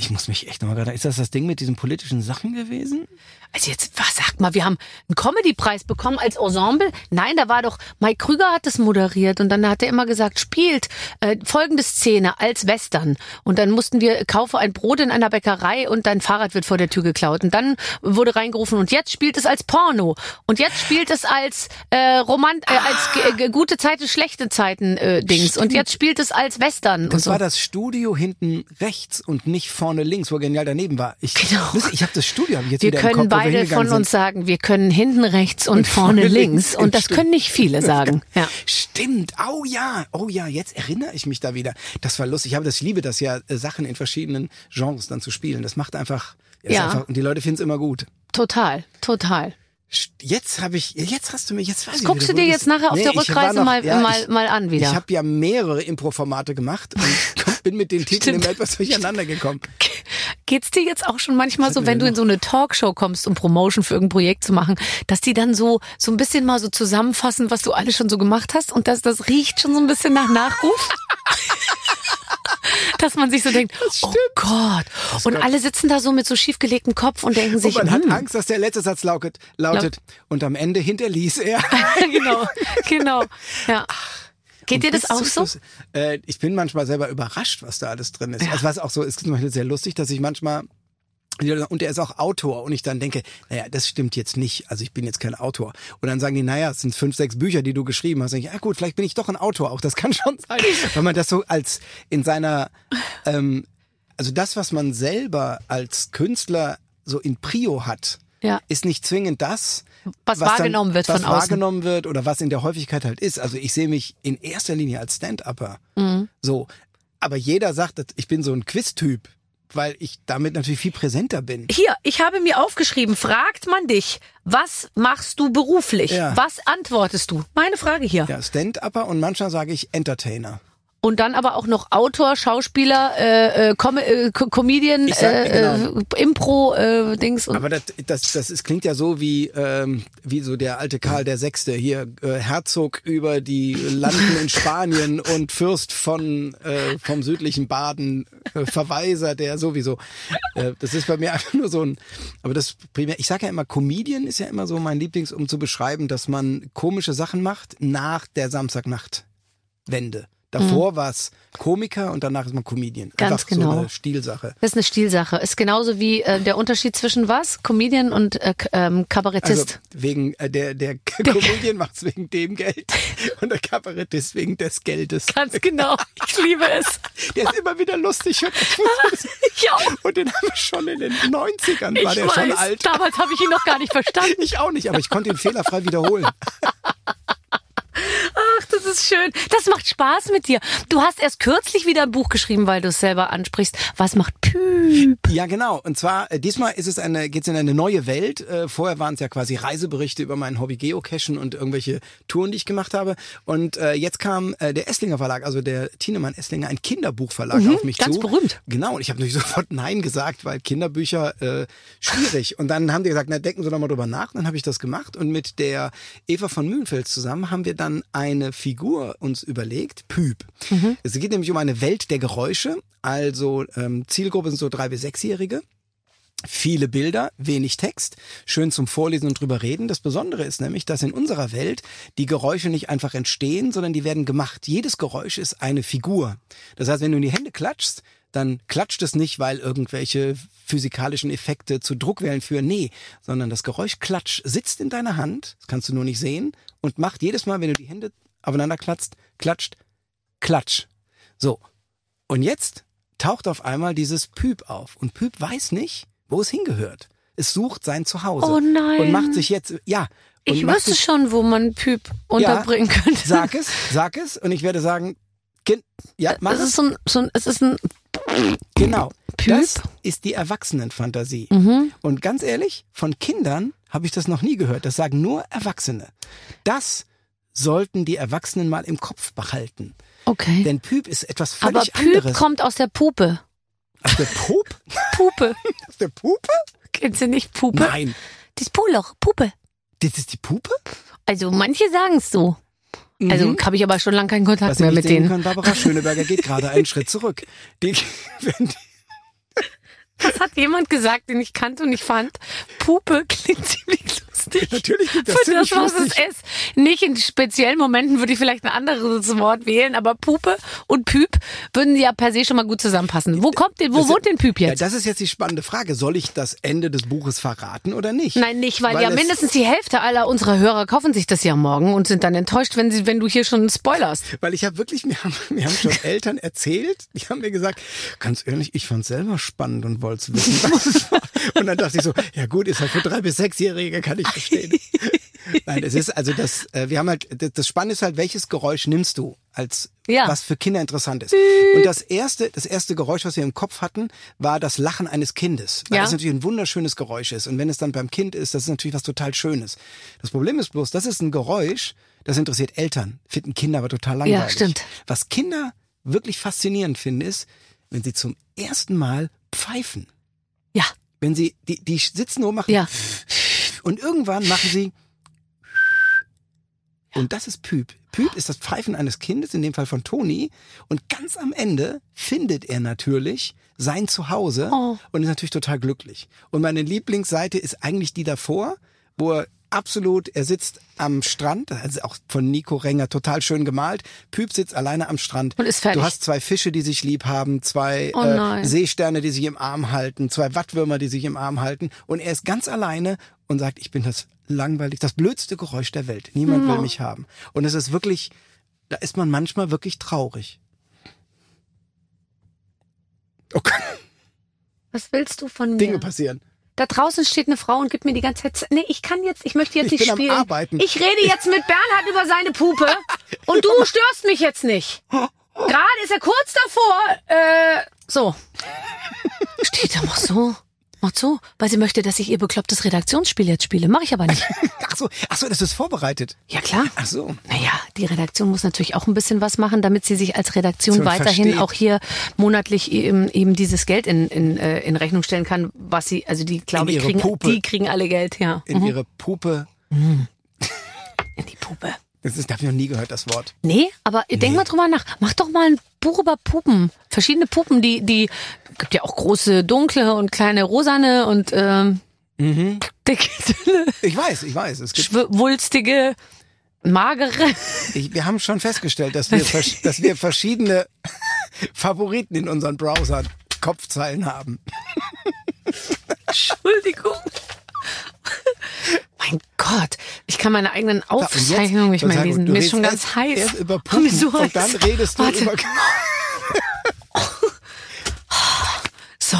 ich muss mich echt nochmal gerade, ist das das Ding mit diesen politischen Sachen gewesen? Also jetzt, was sagt mal, wir haben einen Comedy-Preis bekommen als Ensemble? Nein, da war doch, Mike Krüger hat das moderiert und dann hat er immer gesagt, spielt äh, folgende Szene als Western. Und dann mussten wir, kaufe ein Brot in einer Bäckerei und dein Fahrrad wird vor der Tür geklaut. Und dann wurde reingerufen und jetzt spielt es als Porno. Und jetzt spielt es als äh, Romant, äh, als g- g- gute Zeiten, schlechte Zeiten äh, Dings. Und jetzt spielt es als Western. und Das so. war das Studio hinten rechts und nicht vorne links, wo genial daneben war. Ich, Genau. Ich habe das Studio hab ich jetzt Wir wieder im können Kopf, wo wir beide von uns sind. sagen, wir können hinten rechts und, vorne, links. Und das Stimmt. können nicht viele sagen. Ja. Stimmt. Oh ja. Oh ja, jetzt erinnere ich mich da wieder. Das war lustig. Ich habe das ich liebe das ja, äh, Sachen in verschiedenen Genres dann zu spielen. Das macht einfach, Ja. einfach und die Leute finden es immer gut. Total, total. Jetzt habe ich, jetzt hast du mich, jetzt weiß Das ich guckst wieder, du dir jetzt nachher auf Nee, der Rückreise noch- mal, ja, mal, ich, mal an wieder. Ich habe ja mehrere Impro-Formate gemacht und bin mit den Titeln immer etwas durcheinander gekommen. Geht's dir jetzt auch schon manchmal so, wenn du in so eine Talkshow kommst, um Promotion für irgendein Projekt zu machen, dass die dann so, so ein bisschen mal so zusammenfassen, was du alles schon so gemacht hast und dass das riecht schon so ein bisschen nach Nachruf? dass man sich so denkt, oh Gott. Und alle sitzen da so mit so schiefgelegtem Kopf und denken Und sich, man hat hm, Angst, dass der letzte Satz lautet, lautet und am Ende hinterließ er. genau, genau. Ja. Geht dir das auch so? Schluss. Äh, ich bin manchmal selber überrascht, was da alles drin ist. Also was auch so ist zum Beispiel sehr lustig, dass ich manchmal Und er ist auch Autor. Und ich dann denke, naja, das stimmt jetzt nicht. Also ich bin jetzt kein Autor. Und dann sagen die, naja, es sind fünf, sechs Bücher, die du geschrieben hast. Und ich, ja gut, vielleicht bin ich doch ein Autor. Auch das kann schon sein. Wenn man das so als in seiner, ähm, also das, was man selber als Künstler so in Prio hat, Ja. ist nicht zwingend das, Was wahrgenommen wird was von außen. wahrgenommen wird oder was in der Häufigkeit halt ist. Also ich sehe mich in erster Linie als Stand-Upper. Mhm. So. Aber jeder sagt, ich bin so ein Quiz-Typ, weil ich damit natürlich viel präsenter bin. Hier, ich habe mir aufgeschrieben, fragt man dich, was machst du beruflich? Ja. Was antwortest du? Meine Frage hier. Ja, Stand-Upper und manchmal sage ich Entertainer. Und dann aber auch noch Autor, Schauspieler, äh, äh, Com äh, Co- Comedian, äh, genau. äh, Impro, äh, Dings. Und Aber das, das, das ist, klingt ja so wie, ähm, wie so der alte Karl der Sechste hier, äh, Herzog über die Landen in Spanien und Fürst von äh, vom südlichen Baden, äh, Verweiser, der sowieso. Äh, das ist bei mir einfach nur so ein. Aber das primär. Ich sage ja immer, Comedian ist ja immer so mein Lieblings, um zu beschreiben, dass man komische Sachen macht nach der Samstagnachtwende. Davor war es Komiker und danach ist man Comedian. Ganz Einfach so genau. eine Stilsache. das ist eine Stilsache. Ist genauso wie äh, der Unterschied zwischen was? Comedian und äh, ähm, Also Kabarettist. wegen äh, der der Comedian macht's wegen dem Geld und der Kabarettist wegen des Geldes. Ganz genau. Ich liebe es. Der ist immer wieder lustig und, Ich auch. und den haben wir schon in den 90ern Ich war der weiß. schon alt. Damals habe ich ihn noch gar nicht verstanden. Ich auch nicht, aber ich konnte ihn fehlerfrei wiederholen. Ach, das ist schön. Das macht Spaß mit dir. Du hast erst kürzlich wieder ein Buch geschrieben, weil du es selber ansprichst. Was macht Püp? Ja, genau. Und zwar, äh, diesmal ist es eine, geht's in eine neue Welt. Äh, vorher waren es ja quasi Reiseberichte über mein Hobby Geocachen und irgendwelche Touren, die ich gemacht habe. Und äh, jetzt kam äh, der Esslinger Verlag, also der Thienemann Esslinger, ein Kinderbuchverlag auf mich Mhm, ganz zu. berühmt. Genau. Und ich habe natürlich sofort Nein gesagt, weil Kinderbücher äh, schwierig. Und dann haben die gesagt, na, denken Sie doch mal drüber nach. Dann habe ich das gemacht. Und mit der Eva von Mühlenfels zusammen haben wir dann eine Figur uns überlegt, Püp. Es geht nämlich um eine Welt der Geräusche. Also ähm, Zielgruppe sind so drei bis sechsjährige. Viele Bilder, wenig Text, schön zum Vorlesen und drüber reden. Das Besondere ist nämlich, dass in unserer Welt die Geräusche nicht einfach entstehen, sondern die werden gemacht. Jedes Geräusch ist eine Figur. Das heißt, wenn du in die Hände klatschst, dann klatscht es nicht, weil irgendwelche physikalischen Effekte zu Druckwellen führen. Nee, sondern das Geräusch Klatsch sitzt in deiner Hand, das kannst du nur nicht sehen, und macht jedes Mal, wenn du die Hände aufeinander klatscht, klatscht, Klatsch. So. Und jetzt taucht auf einmal dieses Püp auf. Und Püp weiß nicht, wo es hingehört. Es sucht sein Zuhause. Oh nein. Und macht sich jetzt, ja. Ich wüsste sich, schon, wo man Püp unterbringen ja, könnte. Sag es, sag es. Und ich werde sagen, kind, ja, mach Es es. ist so ein, so ein, es ist ein, Genau. Mhm. Das ist die Erwachsenenfantasie. Und ganz ehrlich, von Kindern habe ich das noch nie gehört. Das sagen nur Erwachsene. Das sollten die Erwachsenen mal im Kopf behalten. okay. Denn Püp ist etwas Aber völlig Püp anderes. kommt aus der Pupe. Aus der Pup? Pupe. Aus der Pupe? Kennst du nicht Pupe? Nein. Das Puloch, Pupe. Das ist die Pupe? Also manche sagen es so. Also habe ich aber schon lange keinen Kontakt Was mehr mit denen. können, Barbara Schöneberger geht gerade einen Schritt zurück. Die, die, Das hat jemand gesagt, den ich kannte und ich fand, Pupe klingt ziemlich lustig. Natürlich klingt das Für das, was es lustig. ist. Nicht in speziellen Momenten würde ich vielleicht ein anderes Wort wählen, aber Pupe und Püp würden ja per se schon mal gut zusammenpassen. Wo kommt denn, wo das- wohnt denn Püp ja, jetzt? das ist jetzt die spannende Frage. Soll ich das Ende des Buches verraten oder nicht? Nein, nicht, weil, ja es- mindestens die Hälfte aller unserer Hörer kaufen sich das ja morgen und sind dann enttäuscht, wenn sie, wenn du hier schon spoilerst. Weil ich habe wirklich, mir haben, mir haben schon Eltern erzählt, die haben mir gesagt, ganz ehrlich, ich fand's selber spannend und wollte wissen, was es war. Und dann dachte ich so, ja gut, ist halt für drei bis sechsjährige, kann ich verstehen. Nein, es ist also das, äh, wir haben halt, das- Spannende ist halt, welches Geräusch nimmst du als Ja. was für Kinder interessant ist. Und das erste, das erste Geräusch, was wir im Kopf hatten, war das Lachen eines Kindes. Weil Ja. das natürlich ein wunderschönes Geräusch ist. Und wenn es dann beim Kind ist, das ist natürlich was total Schönes. Das Problem ist bloß, das ist ein Geräusch, das interessiert Eltern, finden Kinder aber total langweilig. stimmt. Was Kinder wirklich faszinierend finden, ist, wenn sie zum ersten Mal pfeifen. Ja, Wenn sie, die, die sitzen nur machen ja. und irgendwann machen sie und das ist Püp. Püp ist das Pfeifen eines Kindes, in dem Fall von Toni. Und ganz am Ende findet er natürlich sein Zuhause Oh. und ist natürlich total glücklich. Und meine Lieblingsseite ist eigentlich die davor, wo er absolut, er sitzt am Strand, also auch von Nico Renger total schön gemalt. Püp sitzt alleine am Strand. Und ist fertig. Du hast zwei Fische, die sich lieb haben, zwei Oh äh. Seesterne, die sich im Arm halten, zwei Wattwürmer, die sich im Arm halten. Und er ist ganz alleine und sagt, ich bin das langweilig, das blödste Geräusch der Welt. Niemand will mich haben. Und es ist wirklich, da ist man manchmal wirklich traurig. Okay, Was willst du von mir? Dinge passieren. Da draußen steht eine Frau und gibt mir die ganze Zeit. Nee, ich kann jetzt, ich möchte jetzt Ich nicht bin am spielen. Arbeiten. Ich rede jetzt mit Bernhard über seine Pupe und du störst mich jetzt nicht. Gerade ist er kurz davor. Äh, so. Steht da, mach so. Macht so, weil sie möchte, dass ich ihr beklopptes Redaktionsspiel jetzt spiele. Mache ich aber nicht. Ach so, ach so, das ist vorbereitet. Ja klar. Ach so. Naja, die Redaktion muss natürlich auch ein bisschen was machen, damit sie sich als Redaktion So, weiterhin versteht. auch hier monatlich eben, eben dieses Geld in, in, äh, in Rechnung stellen kann, was sie, also die glaube ich kriegen, Puppe. die kriegen alle Geld, ja. In Mhm. ihre Puppe. In die Puppe. Das ist, habe ich noch nie gehört, das Wort. Nee, aber denk mal drüber nach. Mach doch mal ein Buch über Puppen. Verschiedene Puppen, die, die, gibt ja auch große, dunkle und kleine rosane und, ähm, dicke, dünne, Ich weiß, ich weiß. Es gibt, schwulstige, magere. ich, wir haben schon festgestellt, dass wir, dass wir verschiedene Favoriten in unseren Browsern, Kopfzeilen haben. Entschuldigung. Mein Gott, ich kann meine eigenen Aufzeichnungen nicht mehr lesen. Mir ist schon ganz heiß. Erst über Puppen ist so und dann redest du Warte. über... So,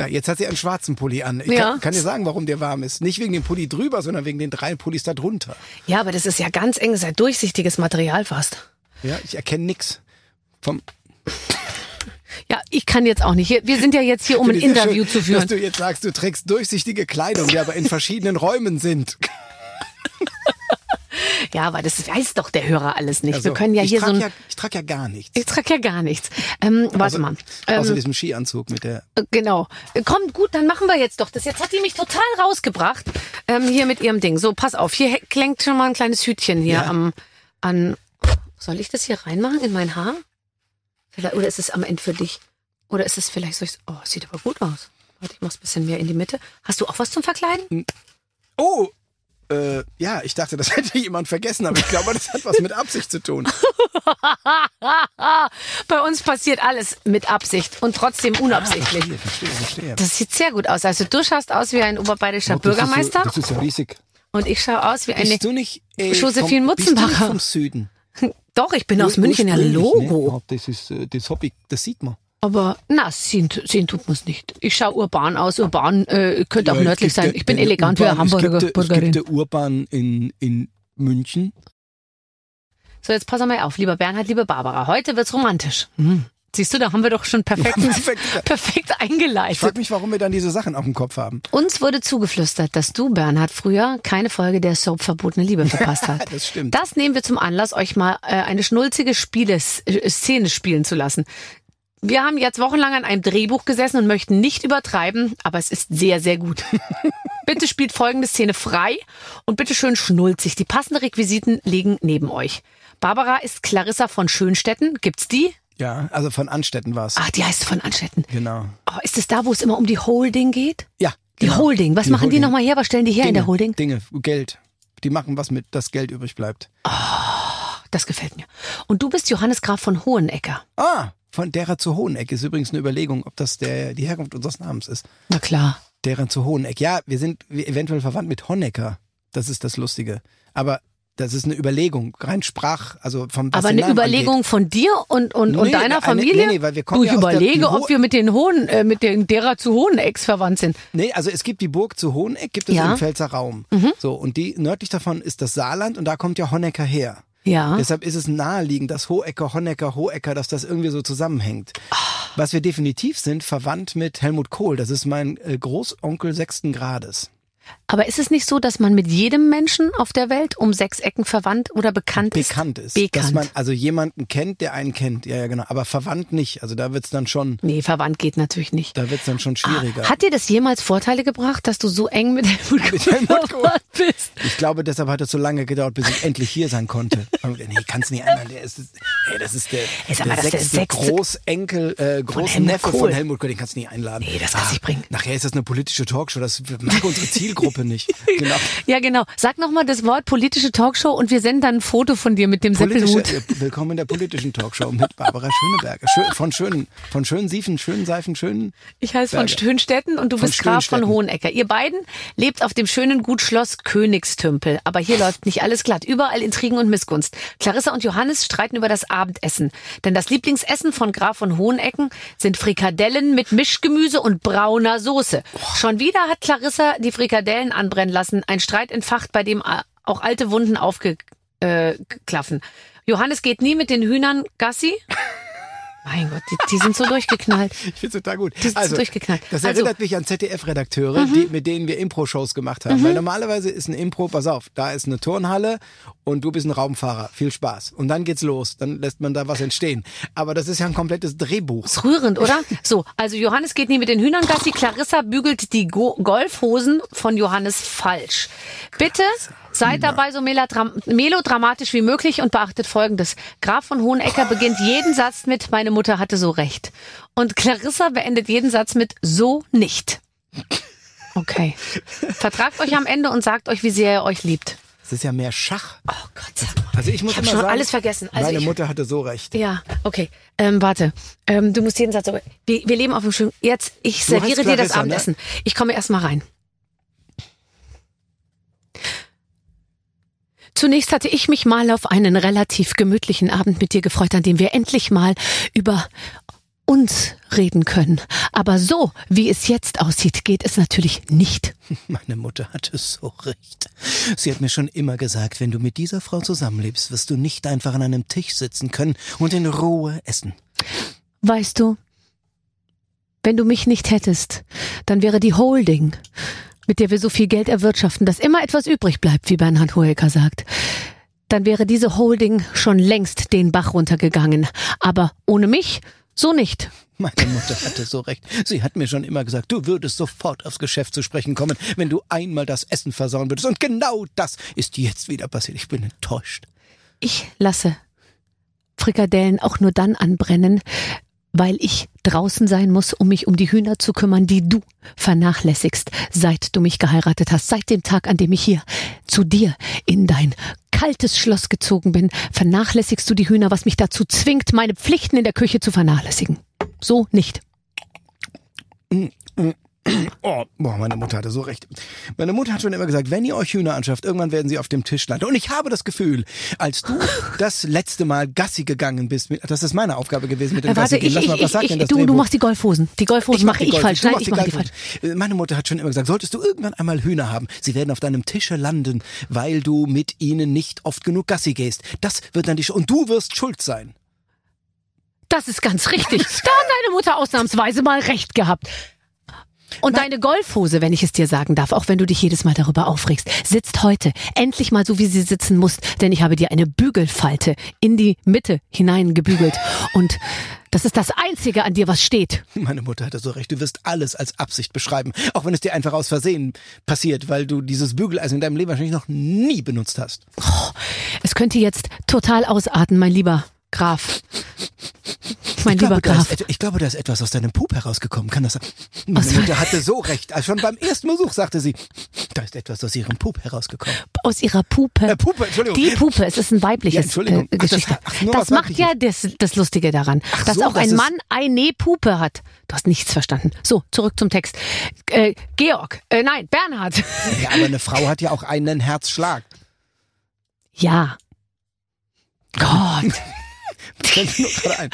Ja, jetzt hat sie einen schwarzen Pulli an. Ich Ja. kann, kann dir sagen, warum der warm ist. Nicht wegen dem Pulli drüber, sondern wegen den drei Pullis da drunter. ja, aber das ist ja ganz eng, das ist ja durchsichtiges Material fast. Ja, ich erkenne nix. Vom, Ja, ich kann jetzt auch nicht. Wir sind ja jetzt hier, um ein Interview schön, zu führen. Dass du jetzt sagst, du trägst durchsichtige Kleidung, die aber in verschiedenen Räumen sind. Ja, aber das weiß doch der Hörer alles nicht. Also, Wir können ja ich hier so ein. ja, Ich trage ja gar nichts. Ich trage ja gar nichts. Ähm, warte Außer- mal. Außer Ähm, diesem Skianzug mit der... Genau. Äh, Komm, gut, dann machen wir jetzt doch das. Jetzt hat die mich total rausgebracht. Ähm, hier mit ihrem Ding. So, pass auf. Hier klingt schon mal ein kleines Hütchen hier Ja. am, an. Soll ich das hier reinmachen in mein Haar? Vielleicht, oder ist es am Ende für dich? Oder ist es vielleicht, ich, oh, sieht aber gut aus. Warte, ich mach's ein bisschen mehr in die Mitte. Hast du auch was zum Verkleiden? Oh, äh, ja, ich dachte, das hätte jemand vergessen, aber ich glaube, das hat was mit Absicht zu tun. Bei uns passiert alles mit Absicht und trotzdem unabsichtlich. Verstehe, verstehe, verstehe. Das sieht sehr gut aus. Also du schaust aus wie ein oberbayerischer Bürgermeister Das ist, so, das ist ja riesig. und ich schaue aus wie eine. Bist du nicht äh, Josephine vom, bist du nicht Mutzenbacher. vom Süden? Doch, ich bin aus München, ja Logo. Ne? Ja, das ist äh, das Hobby, das sieht man. Aber na, sehen, sehen tut man's nicht. Ich schaue urban aus. Urban äh, könnte auch Ja, es nördlich sein. Ich bin elegant wie eine Urban- es gibt Hamburger der- Es Burgerin. gibt der Urban in, in München. So, jetzt pass mal auf, lieber Bernhard, liebe Barbara. Heute wird's romantisch. Hm. Siehst du, da haben wir doch schon perfekt, perfekt. perfekt Ich eingeleitet. frage mich, warum wir dann diese Sachen auf dem Kopf haben. Uns wurde zugeflüstert, dass du, Bernhard, früher keine Folge der Soap Verbotene Liebe verpasst hast. Das stimmt. Das nehmen wir zum Anlass, euch mal äh, eine schnulzige Spieles äh, Szene spielen zu lassen. Wir haben jetzt wochenlang an einem Drehbuch gesessen und möchten nicht übertreiben, aber es ist sehr, sehr gut. bitte spielt folgende Szene frei und bitte schön schnulzig. Die passenden Requisiten liegen neben euch. Barbara ist Clarissa von Schönstetten. Gibt's die? Ja, also von Anstetten war es. Ach, die heißt von Anstetten. Genau. Oh, ist es da, wo es immer um die Holding geht? Ja. Die genau. Holding. Was Die machen die Holding. nochmal her? Was stellen die her in der Dinge, Holding? Dinge, Geld. Die machen was mit, das Geld übrig bleibt. Das gefällt mir. Und du bist Johannes Graf von Hohenecker. Ah, von derer zu Hoheneck ist übrigens eine Überlegung, ob das der, die Herkunft unseres Namens ist. Na klar. Deren zu Hoheneck. Ja, wir sind eventuell verwandt mit Honecker. Das ist das Lustige. Aber das ist eine Überlegung, rein Sprach, also vom Aber eine Überlegung von dir und, und, und Nee, deiner eine- Familie? nee, nee, weil wir kommen du, ich ja der- überlege, Ho- ob wir mit den Hohen, äh, mit den derer zu Hohenecks verwandt sind. angeht. Nee, also es gibt die Burg zu Hoheneck, gibt es Ja. Mhm. im Pfälzer Raum. So, und die nördlich davon ist das Saarland und da kommt ja Honecker her. Ja. Deshalb ist es naheliegend, dass Hohecker, Honecker, Hohecker, dass das irgendwie so zusammenhängt. Ah. Was wir definitiv sind, verwandt mit Helmut Kohl. Das ist mein äh, Großonkel sechsten Grades. Aber ist es nicht so, dass man mit jedem Menschen auf der Welt um sechs Ecken verwandt oder bekannt ist? Bekannt ist. Bekannt. Dass man also jemanden kennt, der einen kennt. Ja, ja, genau. Aber verwandt nicht. Also da wird's dann schon, nee, verwandt geht natürlich nicht. da wird's dann schon schwieriger. Hat dir das jemals Vorteile gebracht, dass du so eng mit Helmut Kohl Helmut Kohl. verwandt bist? Ich glaube, deshalb hat es so lange gedauert, bis ich endlich hier sein konnte. Nee, kannst nicht einladen. Der ist, ey, das ist der, Ey, sag mal, ist der sechste- Großenkel, äh, Großneffe von. Helmut Kohl. Den kannst du nicht einladen. Nee, das kannst du nicht bringen. Nachher ist das eine politische Talkshow. Das mag unsere Zielgruppe Gruppe nicht. Genau. Ja, genau. Sag nochmal das Wort politische Talkshow und wir senden dann ein Foto von dir mit dem Seppelhut. äh, willkommen in der politischen Talkshow mit Barbara Schöneberger. Schön, von schönen, von schönen Siefen, schönen Seifen, schönen. Ich heiße von. Schönstetten und du Von bist Graf von. Hohenecker. Ihr beiden lebt auf dem schönen Gut Schloss Königstümpel. Aber hier läuft nicht alles glatt. Überall Intrigen und Missgunst. Clarissa und Johannes streiten über das Abendessen. Denn das Lieblingsessen von Graf von Hohenecken sind Frikadellen mit Mischgemüse und brauner Soße. Schon wieder hat Clarissa die Frikadellen anbrennen lassen. Ein Streit entfacht, bei dem a- auch alte Wunden aufgeklaffen. Äh. Johannes geht nie mit den Hühnern Gassi. Mein Gott, die, die sind so durchgeknallt. Ich finde total gut. Die sind so durchgeknallt. Das Also- Mhm. erinnert mich an ZDF-Redakteure, die, mit denen wir Impro-Shows gemacht haben. Weil normalerweise ist ein Impro, pass auf, da ist eine Turnhalle und du bist ein Raumfahrer. Viel Spaß. Und dann geht's los. Dann lässt man da was entstehen. Aber das ist ja ein komplettes Drehbuch. Ist rührend, oder? So, also Johannes geht nie mit den Hühnern Gassi, Clarissa bügelt die Go Golfhosen von Johannes falsch. Bitte seid dabei so melodram melodramatisch wie möglich und beachtet Folgendes. Graf von Hohenecker beginnt jeden Satz mit Meine Mutter hatte so recht. Und Clarissa beendet jeden Satz mit So nicht. Okay. Vertragt euch am Ende und sagt euch, wie sehr er euch liebt. Es ist ja mehr Schach. Oh Gott sei Dank. Also ich muss Ich immer schon sagen, alles vergessen. Also meine ich- Mutter hatte so recht. Ja, okay. Ähm, warte. Ähm, du musst jeden Satz. Wir, wir leben auf dem schönen. Jetzt, ich serviere dir das ne? Abendessen. Ich komme erst mal rein. Zunächst hatte ich mich mal auf einen relativ gemütlichen Abend mit dir gefreut, an dem wir endlich mal über uns reden können. Aber so, wie es jetzt aussieht, geht es natürlich nicht. Meine Mutter hatte so recht. Sie hat mir schon immer gesagt, wenn du mit dieser Frau zusammenlebst, wirst du nicht einfach an einem Tisch sitzen können und in Ruhe essen. Weißt du, wenn du mich nicht hättest, dann wäre die Holding, mit der wir so viel Geld erwirtschaften, dass immer etwas übrig bleibt, wie Bernhard Hoeker sagt, dann wäre diese Holding schon längst den Bach runtergegangen. Aber ohne mich, so nicht. Meine Mutter hatte so recht. Sie hat mir schon immer gesagt, du würdest sofort aufs Geschäft zu sprechen kommen, wenn du einmal das Essen versauen würdest. Und genau das ist jetzt wieder passiert. Ich bin enttäuscht. Ich lasse Frikadellen auch nur dann anbrennen, weil ich draußen sein muss, um mich um die Hühner zu kümmern, die du vernachlässigst, seit du mich geheiratet hast. Seit dem Tag, an dem ich hier zu dir in dein kaltes Schloss gezogen bin, vernachlässigst du die Hühner, was mich dazu zwingt, meine Pflichten in der Küche zu vernachlässigen. So nicht. Oh, boah, meine Mutter hatte so recht. Meine Mutter hat schon immer gesagt, wenn ihr euch Hühner anschafft, irgendwann werden sie auf dem Tisch landen. Und ich habe das Gefühl, als du das letzte Mal Gassi gegangen bist, mit, das ist meine Aufgabe gewesen mit dem Äh, warte, Gassi ich, Lass ich, mal, was sagt ich denn das du, du machst die Golfhosen. Die Golfhosen mache ich die falsch. Nein, ich mache die falsch. Meine Mutter hat schon immer gesagt, solltest du irgendwann einmal Hühner haben, sie werden auf deinem Tische landen, weil du mit ihnen nicht oft genug Gassi gehst. Das wird dann die Sch und du wirst schuld sein. Das ist ganz richtig. Da hat deine Mutter ausnahmsweise mal recht gehabt. Und deine Golfhose, wenn ich es dir sagen darf, auch wenn du dich jedes Mal darüber aufregst, sitzt heute endlich mal so, wie sie sitzen muss, denn ich habe dir eine Bügelfalte in die Mitte hineingebügelt. Und das ist das Einzige an dir, was steht. Meine Mutter hatte so recht, du wirst alles als Absicht beschreiben, auch wenn es dir einfach aus Versehen passiert, weil du dieses Bügeleisen in deinem Leben wahrscheinlich noch nie benutzt hast. Es könnte jetzt total ausarten, mein lieber Graf. Mein Ich lieber glaube, Graf. ist, ich glaube, da ist etwas aus deinem Pup herausgekommen. Kann das sein? Meine Aus- Mutter hatte so recht. Also schon beim ersten Besuch sagte sie, da ist etwas aus ihrem Pup herausgekommen. Aus ihrer Pupe. Äh, Pupe, Entschuldigung. Die Pupe, es ist ein Ja, weibliches Entschuldigung. äh, Ach, das Geschichte. ach, das macht ja das, das Lustige daran, Ach dass so, auch ein Mann eine Pupe hat. Du hast nichts verstanden. So, zurück zum Text. Äh, Georg, äh, nein, Bernhard. Ja, aber eine Frau hat ja auch einen Herzschlag. Ja. Gott.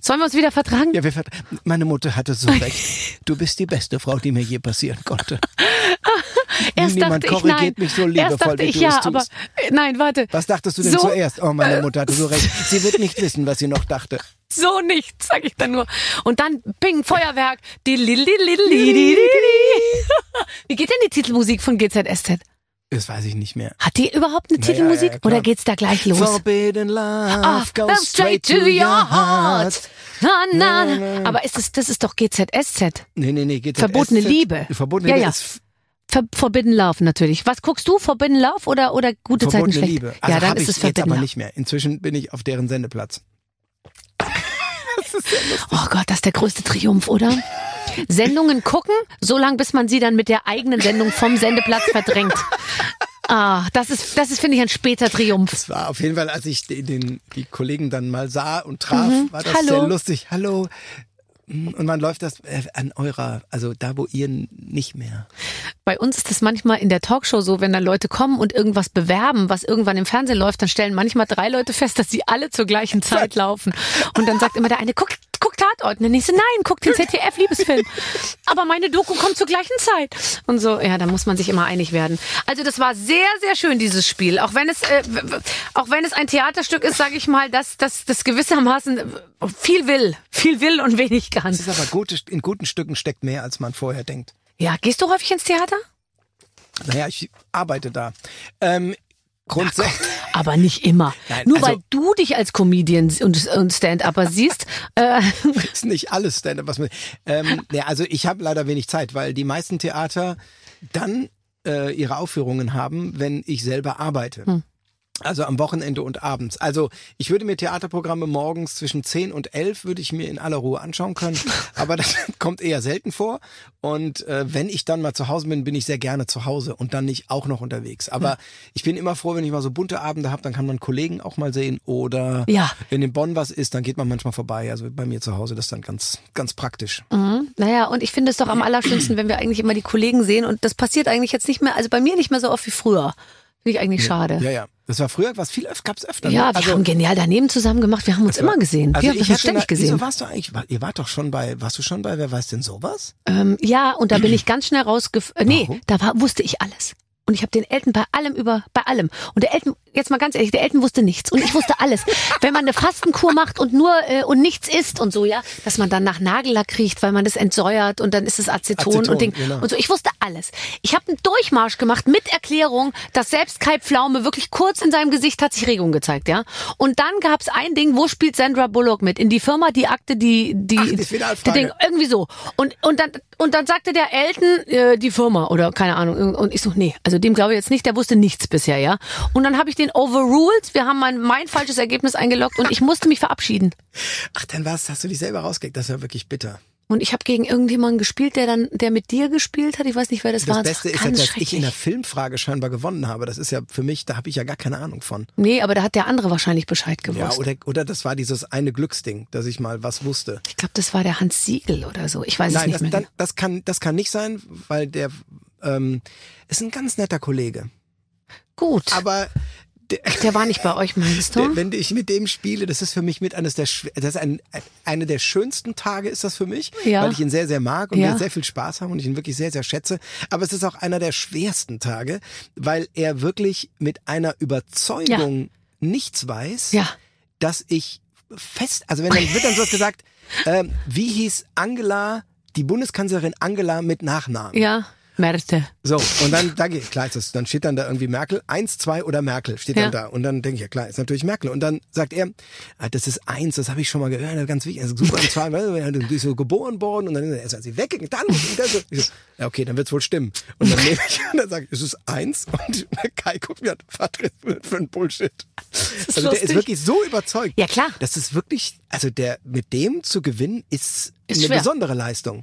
Sollen wir uns wieder vertragen? Ja, wir vertragen. Meine Mutter hatte so recht. Du bist die beste Frau, die mir je passieren konnte. Erst Niemand dachte korrigiert ich, nein. mich so liebevoll, Erst dachte wie ich, du ja, es aber. Nein, warte. Was dachtest du denn so, zuerst? Oh, meine Mutter hatte so recht. Sie wird nicht wissen, was sie noch dachte. So nicht, sag ich dann nur. Und dann Ping, Feuerwerk. Wie geht denn die Titelmusik von GZSZ? Das weiß ich nicht mehr. Hat die überhaupt eine Ja, ja, Titelmusik ja, klar. oder geht's da gleich los? Forbidden love Ah, goes straight to your heart. Na, na, na. Aber ist das, das ist doch GZSZ. Nee, nee, nee. GZSZ. Verbotene Liebe. Verbotene Ja, Liebe ja. ist Ver Forbidden Love natürlich. Was guckst du? Forbidden Love oder, oder gute Zeiten verbotene schlecht? Liebe. Also ja, dann ist es jetzt Forbidden aber Love. nicht mehr. Inzwischen bin ich auf deren Sendeplatz. Oh Gott, das ist der größte Triumph, oder? Sendungen gucken, so lange bis man sie dann mit der eigenen Sendung vom Sendeplatz verdrängt. Ah, das ist, das ist, finde ich, ein später Triumph. Das war auf jeden Fall, als ich den, den die Kollegen dann mal sah und traf, Mhm. war das Hallo. sehr lustig. Hallo. Und man läuft das äh, an eurer, also da, wo ihr nicht mehr. Bei uns ist es manchmal in der Talkshow so, wenn da Leute kommen und irgendwas bewerben, was irgendwann im Fernsehen läuft, dann stellen manchmal drei Leute fest, dass sie alle zur gleichen Zeit laufen. Und dann sagt immer der eine, guck, guck Tatort. Und der nächste, nein, guck den ZDF-Liebesfilm. Aber meine Doku kommt zur gleichen Zeit. Und so, ja, da muss man sich immer einig werden. Also das war sehr, sehr schön, dieses Spiel. Auch wenn es, äh, auch wenn es ein Theaterstück ist, sage ich mal, dass das, das gewissermaßen viel will. Viel will und wenig kann. Es ist aber gute, in guten Stücken steckt mehr, als man vorher denkt. Ja, gehst du häufig ins Theater? Naja, ich arbeite da. Ähm, grundsätzlich. Aber nicht immer. Nein, Nur also- weil du dich als Comedian und, und Stand-Upper siehst. Äh, ist nicht alles Stand-up, was man. Ähm, ja, also ich habe leider wenig Zeit, weil die meisten Theater dann äh, ihre Aufführungen haben, wenn ich selber arbeite. Hm. Also am Wochenende und abends. Also ich würde mir Theaterprogramme morgens zwischen 10 und 11 würde ich mir in aller Ruhe anschauen können. Aber das kommt eher selten vor. Und äh, wenn ich dann mal zu Hause bin, bin ich sehr gerne zu Hause und dann nicht auch noch unterwegs. Aber ich bin immer froh, wenn ich mal so bunte Abende habe, dann kann man Kollegen auch mal sehen. Oder Ja. wenn in Bonn was ist, dann geht man manchmal vorbei. Also bei mir zu Hause, das ist dann ganz, ganz praktisch. mhm. Naja, und ich finde es doch am allerschönsten, wenn wir eigentlich immer die Kollegen sehen. Und das passiert eigentlich jetzt nicht mehr, also bei mir nicht mehr so oft wie früher. Finde ich eigentlich schade. Ja, ja. Das war früher, was viel öfter, gab's öfter. Ja, ne? wir haben genial daneben zusammen gemacht. Wir haben uns immer gesehen. Also wir haben ich uns ständig gesehen. Wieso warst du eigentlich? war- Ihr wart doch schon bei, warst du schon bei, wer weiß denn sowas? Ähm, ja, und da bin ich ganz schnell rausgef... Äh, nee, da war, wusste ich alles. Und ich habe den Elten bei allem über, bei allem. Und der Elten, jetzt mal ganz ehrlich, der Elten wusste nichts. Und ich wusste alles. Wenn man eine Fastenkur macht und nur äh, und nichts isst und so, ja, dass man dann nach Nagellack riecht, weil man das entsäuert und dann ist es Aceton, Aceton, und Ding. genau. Und so, ich wusste alles. Ich habe einen Durchmarsch gemacht mit Erklärung, dass selbst Kai Pflaume wirklich kurz in seinem Gesicht hat sich Regung gezeigt, ja. Und dann gab's ein Ding, wo spielt Sandra Bullock mit? In die Firma, die Akte, die, die, Ach, die Ding, irgendwie so. Und, und dann, und dann sagte der Elton, äh, die Firma oder keine Ahnung. Und ich so, nee, also dem glaube ich jetzt nicht, der wusste nichts bisher, ja. Und dann habe ich den overruled, wir haben mein, mein falsches Ergebnis eingeloggt und ich musste mich verabschieden. Ach, dann war's, hast du dich selber rausgekriegt. Das ja wirklich bitter. Und ich habe gegen irgendjemanden gespielt, der dann, der mit dir gespielt hat. Ich weiß nicht, wer das, Das war. Beste war ist ja, dass ich in der. Filmfrage scheinbar gewonnen habe. Das ist ja für mich, da habe ich ja gar keine Ahnung von. Nee, aber da hat der andere wahrscheinlich Bescheid Ja, gewusst. oder, oder das war dieses eine Glücksding, dass ich mal was wusste. ich glaube, das war der Hans Siegel oder so. Ich weiß es Nein, nicht das, mehr. dann, das, kann, das kann nicht sein, weil der ähm, ist ein ganz netter Kollege. Gut. Aber der, der war nicht bei euch, meinst du? Der, wenn ich mit dem spiele, das ist für mich mit eines der das ist ein, eine der schönsten Tage ist das für mich, Ja. weil ich ihn sehr sehr mag und Ja. wir sehr viel Spaß haben und ich ihn wirklich sehr sehr schätze, aber es ist auch einer der schwersten Tage, weil er wirklich mit einer Überzeugung nichts weiß, Ja. dass ich fest, also wenn dann wird dann sowas gesagt, ähm, wie hieß Angela, die Bundeskanzlerin Angela mit Nachnamen? Ja, Merte. So, und dann, da geht, klar ist das, dann steht dann da irgendwie Merkel, eins, zwei oder Merkel steht Ja. dann da. Und dann denke ich, ja klar, ist natürlich Merkel. Und dann sagt er, ah, das ist eins, das habe ich schon mal gehört, das ganz wichtig, also super, und zwei, weil du bist so geboren worden und dann ist er sie weggegangen, dann, und dann so, ich so, ja okay, dann wird's wohl stimmen. Und dann nehme ich, und dann sage ich, es ist eins und Kai guckt mir an, Patrick, für ein Bullshit. Also der ist lustig. wirklich so überzeugt. Ja, klar. Das ist wirklich, also der, mit dem zu gewinnen, ist, Ist eine schwer. besondere Leistung.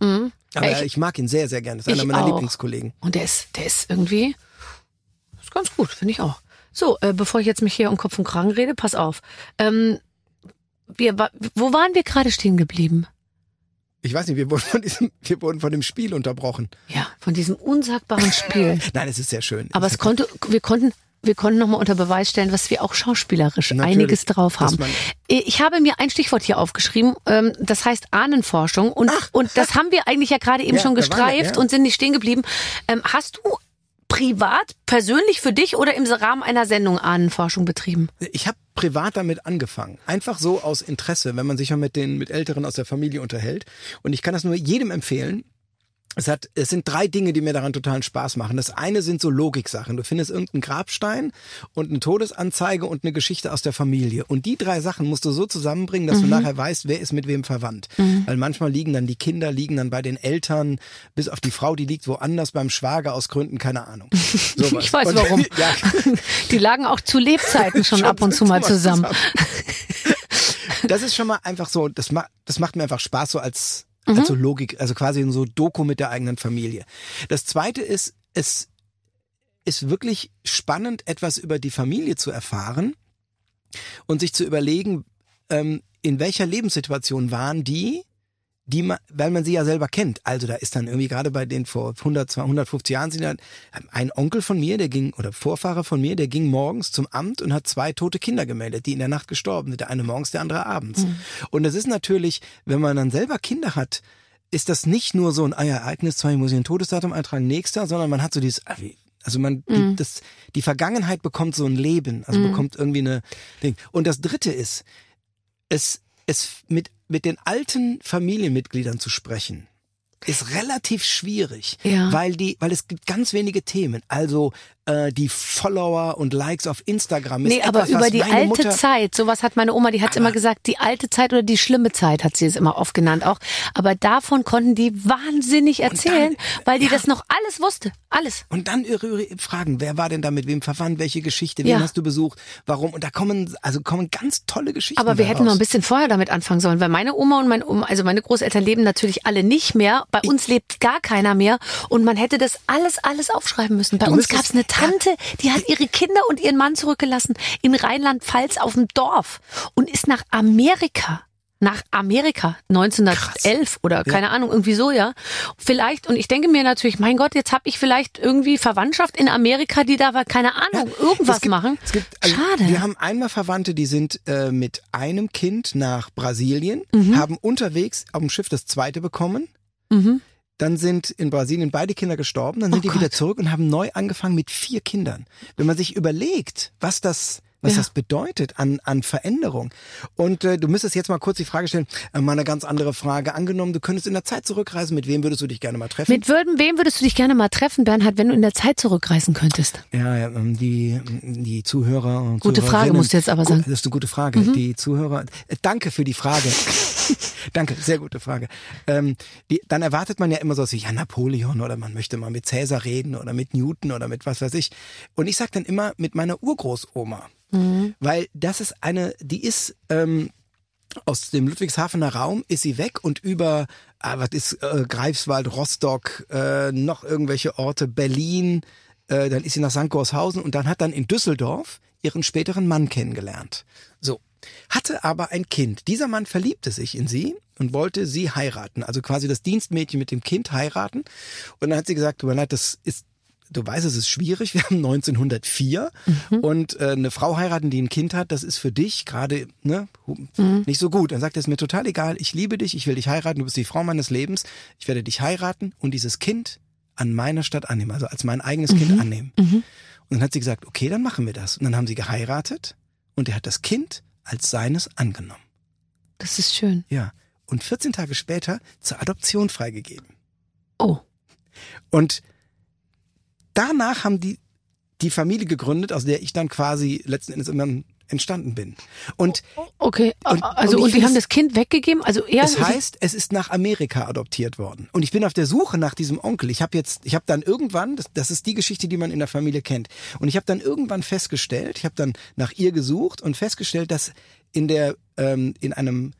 Aber Ja, ich- ich, mag ihn sehr, sehr gerne. Das ist einer meiner auch. Lieblingskollegen. Und der ist, der ist irgendwie, ist ganz gut, finde ich auch. So, äh, bevor ich jetzt mich hier um Kopf und Kragen rede, pass auf. Ähm, wir, wo waren wir gerade stehen geblieben? Ich weiß nicht, wir wurden von diesem, wir wurden von dem Spiel unterbrochen. Ja, von diesem unsagbaren Spiel. Nein, es ist sehr schön. Aber es konnte, wir konnten, wir konnten nochmal unter Beweis stellen, was wir auch schauspielerisch Natürlich, einiges drauf haben. Ich habe mir ein Stichwort hier aufgeschrieben, ähm, das heißt Ahnenforschung und, und das haben wir eigentlich ja gerade eben Ja, schon waren wir, gestreift ja. und sind nicht stehen geblieben. Ähm, hast du privat, persönlich für dich oder im Rahmen einer Sendung Ahnenforschung betrieben? ich habe privat damit angefangen. Einfach so aus Interesse, wenn man sich mal mit den mit Älteren aus der Familie unterhält. Und ich kann das nur jedem empfehlen. Es hat, es sind drei Dinge, die mir daran totalen Spaß machen. Das eine sind so Logiksachen. Du findest irgendeinen Grabstein und eine Todesanzeige und eine Geschichte aus der Familie. Und die drei Sachen musst du so zusammenbringen, dass du nachher weißt, wer ist mit wem verwandt. Weil manchmal liegen dann die Kinder, liegen dann bei den Eltern, bis auf die Frau, die liegt woanders beim Schwager aus Gründen, keine Ahnung. Sowas. Ich weiß Und- warum. ja, Die lagen auch zu Lebzeiten schon, Schon ab und zu mal zusammen. Das ist schon mal einfach so, das, ma das macht mir einfach Spaß so als Mhm. Also Logik, also quasi so Doku mit der eigenen Familie. Das zweite ist, es ist wirklich spannend, etwas über die Familie zu erfahren und sich zu überlegen, ähm, in welcher Lebenssituation waren die, die man, weil man sie ja selber kennt. Also da ist dann irgendwie gerade bei den vor 100, 200, 150 Jahren sind dann ein Onkel von mir, der ging oder Vorfahrer von mir, der ging morgens zum Amt und hat zwei tote Kinder gemeldet, die in der Nacht gestorben sind. Der eine morgens, der andere abends. Mhm. Und das ist natürlich, wenn man dann selber Kinder hat, ist das nicht nur so ein Ereignis, zwar muss ich ein Todesdatum eintragen, nächster, sondern man hat so dieses, ah, also man, mhm. die, das, die Vergangenheit bekommt so ein Leben, also mhm. bekommt irgendwie eine Ding. Und das dritte ist, es, es mit, mit den alten Familienmitgliedern zu sprechen ist relativ schwierig, ja. weil die, weil es gibt ganz wenige Themen. Also äh, die Follower und Likes auf Instagram. Ist nee, etwas, aber über die alte Mutter Zeit, sowas hat meine Oma, die hat immer gesagt, die alte Zeit oder die schlimme Zeit hat sie es immer oft genannt auch. Aber davon konnten die wahnsinnig erzählen, dann, weil die ja. das noch alles wusste. Alles. Und dann ihre, ihre Fragen, wer war denn da mit wem verwandt, welche Geschichte, wen ja. hast du besucht, warum? Und da kommen, also kommen ganz tolle Geschichten. Aber wir daraus. hätten noch ein bisschen vorher damit anfangen sollen, weil meine Oma und mein Oma, also meine Großeltern leben natürlich alle nicht mehr. Bei uns lebt gar keiner mehr. Und man hätte das alles, alles aufschreiben müssen. Bei uns gab es eine Tante, die hat ihre Kinder und ihren Mann zurückgelassen in Rheinland-Pfalz auf dem Dorf und ist nach Amerika nach Amerika 1911 Krass. oder keine ja. Ahnung irgendwie so ja vielleicht und ich denke mir natürlich mein Gott jetzt habe ich vielleicht irgendwie Verwandtschaft in Amerika die da keine Ahnung ja, irgendwas gibt, machen es gibt, also schade wir haben einmal Verwandte die sind äh, mit einem Kind nach Brasilien mhm. haben unterwegs auf dem Schiff das zweite bekommen mhm. Dann sind in Brasilien beide Kinder gestorben, dann sind oh die Gott. wieder zurück und haben neu angefangen mit vier Kindern. Wenn man sich überlegt, was das was ja. das bedeutet an, an Veränderung. Und äh, du müsstest jetzt mal kurz die Frage stellen, äh, mal eine ganz andere Frage. Angenommen, du könntest in der Zeit zurückreisen, mit wem würdest du dich gerne mal treffen? Mit würden, wem würdest du dich gerne mal treffen, Bernhard, wenn du in der Zeit zurückreisen könntest? Ja, ja ähm, die, die Zuhörer und Gute Frage musst du jetzt aber sagen. Das ist eine gute Frage. Mhm. Die Zuhörer, äh, danke für die Frage. Danke, sehr gute Frage. Ähm, die, dann erwartet man ja immer so, ja, Napoleon oder man möchte mal mit Cäsar reden oder mit Newton oder mit was weiß ich. Und ich sag dann immer mit meiner Urgroßoma. Mhm. Weil das ist eine, die ist ähm, aus dem Ludwigshafener Raum, ist sie weg und über, ah, was ist äh, Greifswald, Rostock, äh, noch irgendwelche Orte, Berlin, äh, dann ist sie nach St. Gorshausen und dann hat dann in Düsseldorf ihren späteren Mann kennengelernt. So, hatte aber ein Kind. Dieser Mann verliebte sich in sie und wollte sie heiraten, also quasi das Dienstmädchen mit dem Kind heiraten. Und dann hat sie gesagt, du leid, das ist du weißt, es ist schwierig. Wir haben 1904 mhm. und äh, eine Frau heiraten, die ein Kind hat, das ist für dich gerade ne, mhm. nicht so gut. Dann sagt er, es ist mir total egal, ich liebe dich, ich will dich heiraten, du bist die Frau meines Lebens, ich werde dich heiraten und dieses Kind an meiner Stadt annehmen, also als mein eigenes mhm. Kind annehmen. Mhm. Und dann hat sie gesagt, okay, dann machen wir das. Und dann haben sie geheiratet und er hat das Kind als seines angenommen. Das ist schön. Ja. Und 14 Tage später zur Adoption freigegeben. Oh. Und danach haben die die Familie gegründet, aus der ich dann quasi letzten Endes immer entstanden bin. Und okay, und, also und, und die haben das Kind weggegeben, also er Das heißt, es ist nach Amerika adoptiert worden. Und ich bin auf der Suche nach diesem Onkel. Ich habe jetzt ich habe dann irgendwann, das, das ist die Geschichte, die man in der Familie kennt. Und ich habe dann irgendwann festgestellt, ich habe dann nach ihr gesucht und festgestellt, dass in der ähm, in einem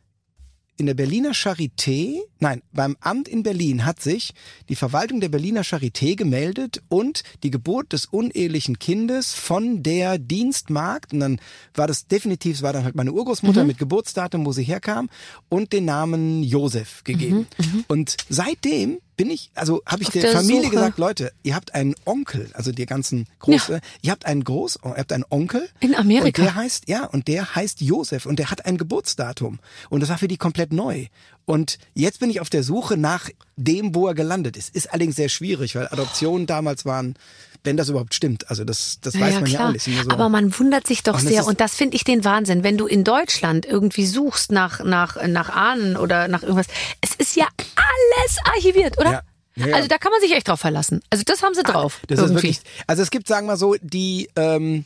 in der Berliner Charité, nein, beim Amt in Berlin hat sich die Verwaltung der Berliner Charité gemeldet und die Geburt des unehelichen Kindes von der Dienstmagd, und dann war das definitiv, es war dann halt meine Urgroßmutter mhm. mit Geburtsdatum, wo sie herkam, und den Namen Josef gegeben. Mhm, mhm. und seitdem bin ich, also habe ich der, der, Familie Suche. gesagt, Leute, ihr habt einen Onkel, also die ganzen Große, ja. ihr habt einen Groß, ihr habt einen Onkel. In Amerika. Und der heißt, ja, und der heißt Josef und der hat ein Geburtsdatum. Und das war für die komplett neu. Und jetzt bin ich auf der Suche nach dem, wo er gelandet ist. Ist allerdings sehr schwierig, weil Adoptionen damals waren, wenn das überhaupt stimmt. Also das, das ja, weiß man klar. ja alles. So. Aber man wundert sich doch sehr und das finde ich den Wahnsinn, wenn du in Deutschland irgendwie suchst nach, nach, nach Ahnen oder nach irgendwas. Es ist ja alles archiviert, oder? Ja. Ja, ja. Also da kann man sich echt drauf verlassen. Also das haben sie ah, drauf. Das irgendwie. ist wirklich, also es gibt, sagen wir so, die ähm,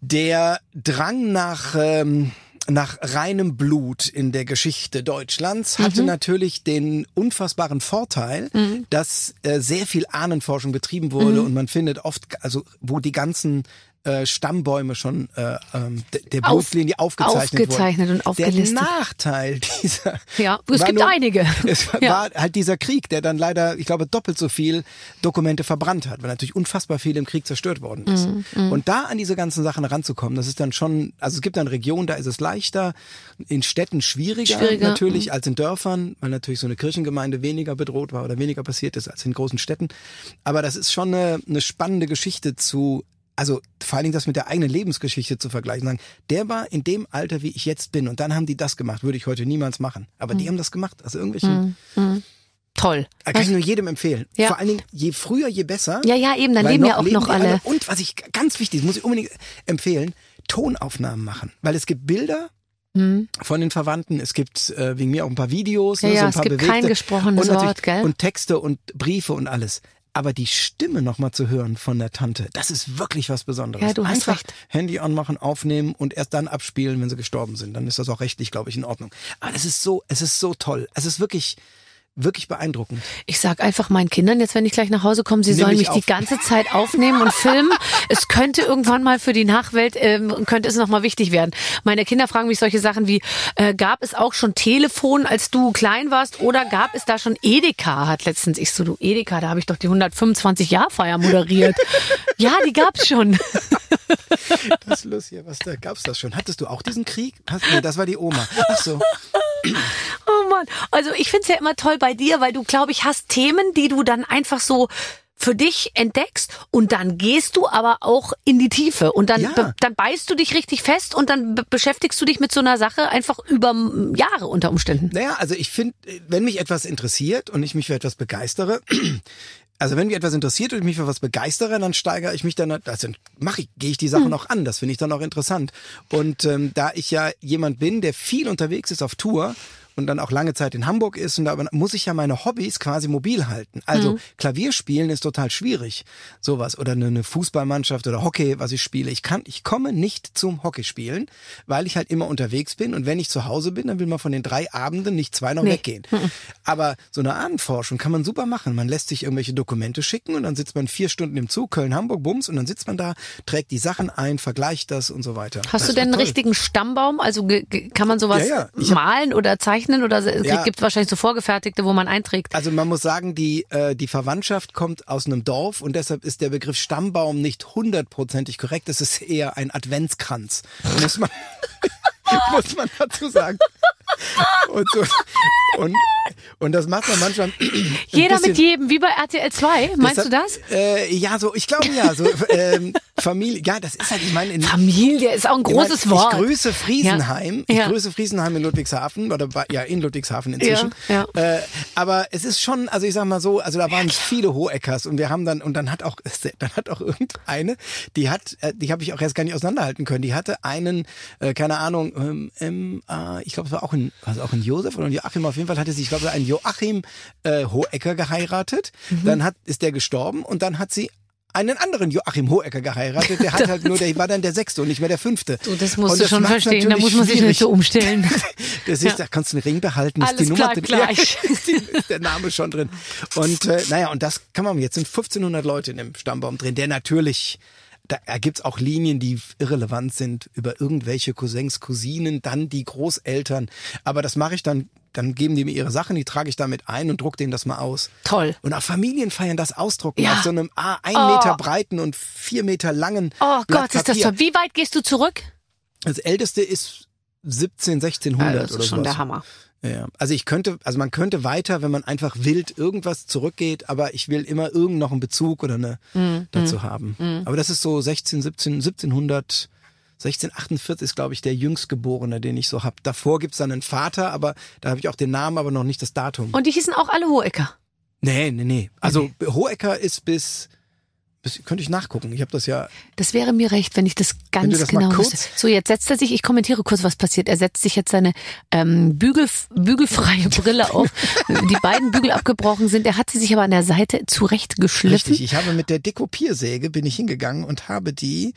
der Drang nach ähm, nach reinem Blut in der Geschichte Deutschlands hatte mhm. natürlich den unfassbaren Vorteil, mhm. dass äh, sehr viel Ahnenforschung betrieben wurde mhm. und man findet oft, also wo die ganzen äh, Stammbäume schon äh, ähm, der Blutslinie aufgezeichnet, aufgezeichnet wurden. und aufgelistet. Der Nachteil dieser Ja, es gibt nur- einige. Es war Ja. halt dieser Krieg, der dann leider, ich glaube, doppelt so viel Dokumente verbrannt hat, weil natürlich unfassbar viel im Krieg zerstört worden ist. Mhm, Und da an diese ganzen Sachen ranzukommen, das ist dann schon, also es gibt dann Regionen, da ist es leichter, in Städten schwieriger, Schwieriger, natürlich als in Dörfern, weil natürlich so eine Kirchengemeinde weniger bedroht war oder weniger passiert ist als in großen Städten. Aber das ist schon eine, eine spannende Geschichte zu also vor allen Dingen das mit der eigenen Lebensgeschichte zu vergleichen, sagen, der war in dem Alter, wie ich jetzt bin, und dann haben die das gemacht, würde ich heute niemals machen. Aber Mhm. die haben das gemacht, also irgendwelchen, Toll. äh, kann ich nur jedem empfehlen. Ja. Vor allen Dingen, je früher, je besser. Ja, ja, eben, dann leben ja auch noch die alle. Und was ich ganz wichtig, muss ich unbedingt empfehlen, Tonaufnahmen machen. Weil es gibt Bilder von den Verwandten, es gibt äh, wegen mir auch ein paar Videos, Ja, ne, so ja, ein es paar gibt bewegte, kein gesprochenes und Wort, gell? Und Texte und Briefe und alles. Aber die Stimme nochmal zu hören von der Tante, das ist wirklich was Besonderes. Ja, du hast Einfach recht. Handy anmachen, aufnehmen und erst dann abspielen, wenn sie gestorben sind. Dann ist das auch rechtlich, glaube ich, in Ordnung. Aber es ist so, es ist so toll. Es ist wirklich, wirklich beeindruckend. Ich sag einfach meinen Kindern jetzt, wenn ich gleich nach Hause komme, sie Nimm sollen mich mich die auf. ganze Zeit aufnehmen und filmen. es könnte irgendwann mal für die Nachwelt, ähm, könnte es nochmal wichtig werden. Meine Kinder fragen mich solche Sachen wie, äh, gab es auch schon Telefon, als du klein warst oder gab es da schon Edeka? Hat letztens ich so, du Edeka, da habe ich doch die 125 Jahr Feier moderiert. ja, die gab's schon. Das ist lustig, was da gab's das schon? Hattest du auch diesen Krieg? Hast, nee, das war die Oma. Ach so. Oh Mann. Also ich find's ja immer toll bei dir, weil du, glaube ich, hast Themen, die du dann einfach so für dich entdeckst und dann gehst du aber auch in die Tiefe und dann, Ja. dann beißt du dich richtig fest und dann be beschäftigst du dich mit so einer Sache einfach über Jahre unter Umständen. Naja, also ich finde, wenn mich etwas interessiert und ich mich für etwas begeistere, also wenn mich etwas interessiert und ich mich für was begeistere, dann steigere ich mich dann, also mache ich, gehe ich die Sachen auch an. Das finde ich dann auch interessant. Und ähm, da ich ja jemand bin, der viel unterwegs ist auf Tour und dann auch lange Zeit in Hamburg ist und da muss ich ja meine Hobbys quasi mobil halten. Also Klavierspielen ist total schwierig, sowas oder eine, Fußballmannschaft oder Hockey, was ich spiele. Ich kann, ich komme nicht zum Hockeyspielen, weil ich halt immer unterwegs bin und wenn ich zu Hause bin, dann will man von den drei Abenden nicht zwei noch Nee. weggehen. Aber so eine Ahnenforschung kann man super machen. Man lässt sich irgendwelche Dokumente schicken und dann sitzt man vier Stunden im Zug, Köln, Hamburg, Bums und dann sitzt man da, trägt die Sachen ein, vergleicht das und so weiter. Hast Das du denn einen richtigen Stammbaum? Also kann man sowas Ja, ja. Malen oder zeichnen oder es Ja. gibt wahrscheinlich so vorgefertigte, wo man einträgt? Also man muss sagen, die, äh, die Verwandtschaft kommt aus einem Dorf und deshalb ist der Begriff Stammbaum nicht hundertprozentig korrekt. Es ist eher ein Adventskranz. Muss man, muss man dazu sagen. Und, so, und, und das macht man manchmal. Jeder mit jedem, wie bei RTL 2, meinst du Deshalb- das? Äh, ja, so, ich glaube ja, so ähm, Familie, ja, das ist halt, ich meine, in, Familie ist auch ein ich meine, großes Wort. Ich grüße Friesenheim. Ja. Ich Ja. grüße Friesenheim in Ludwigshafen oder ja in Ludwigshafen inzwischen. Ja, Äh, aber es ist schon, also ich sag mal so, also da waren viele Hoheckers und wir haben dann und dann hat auch dann hat auch irgendeine, die hat, äh, die habe ich auch erst gar nicht auseinanderhalten können. Die hatte einen, äh, keine Ahnung, ähm, ähm, äh, ich glaube es war auch ein, also auch ein Josef oder ein Joachim. Auf jeden Fall hatte sie, ich glaube, einen Joachim äh, Hohecker geheiratet. Mhm. Dann hat ist der gestorben und dann hat sie einen anderen Joachim Hohecker geheiratet. Der hat halt nur, der war dann der sechste und nicht mehr der fünfte. Du, das musst Und du das schon verstehen, da muss man sich nicht so umstellen. Das ist, da kannst du einen Ring behalten, ist Alles die Nummer drin. gleich. Ja, ist, die, ist der Name schon drin. Und äh, naja, und das kann man, jetzt sind 1500 Leute in dem Stammbaum drin, der natürlich, da gibt's auch Linien, die irrelevant sind über irgendwelche Cousins, Cousinen, dann die Großeltern. Aber das mache ich dann, dann geben die mir ihre Sachen, die trage ich damit ein und druck denen das mal aus. Toll. Und auch Familienfeiern das ausdrucken Ja. auf so einem ah, ein Oh. Meter breiten und vier Meter langen Oh Blatt Gott, ist das Papier. toll. Wie weit gehst du zurück? Das älteste ist 17, 1600 Also, das oder ist schon sowas. der Hammer. Ja, also ich könnte, also man könnte weiter, wenn man einfach wild irgendwas zurückgeht, aber ich will immer irgend noch einen Bezug oder eine Mhm. dazu haben. Aber das ist so 16, 17, 1700, 1648 ist, glaube ich, der Jüngstgeborene, den ich so hab. Davor gibt's dann einen Vater, aber da habe ich auch den Namen, aber noch nicht das Datum. Und die hießen auch alle Hohecker. nee, nee, nee. Also Hohecker ist bis, bis könnte ich nachgucken. Ich habe das ja. Das wäre mir recht, wenn ich das ganz das genau wüsste. So, jetzt setzt er sich, ich kommentiere kurz, was passiert. Er setzt sich jetzt seine ähm, Bügel, bügelfreie Brille auf, die beiden Bügel abgebrochen sind. Er hat sie sich aber an der Seite zurechtgeschliffen. Richtig, ich habe mit der Dekopiersäge bin ich hingegangen und habe die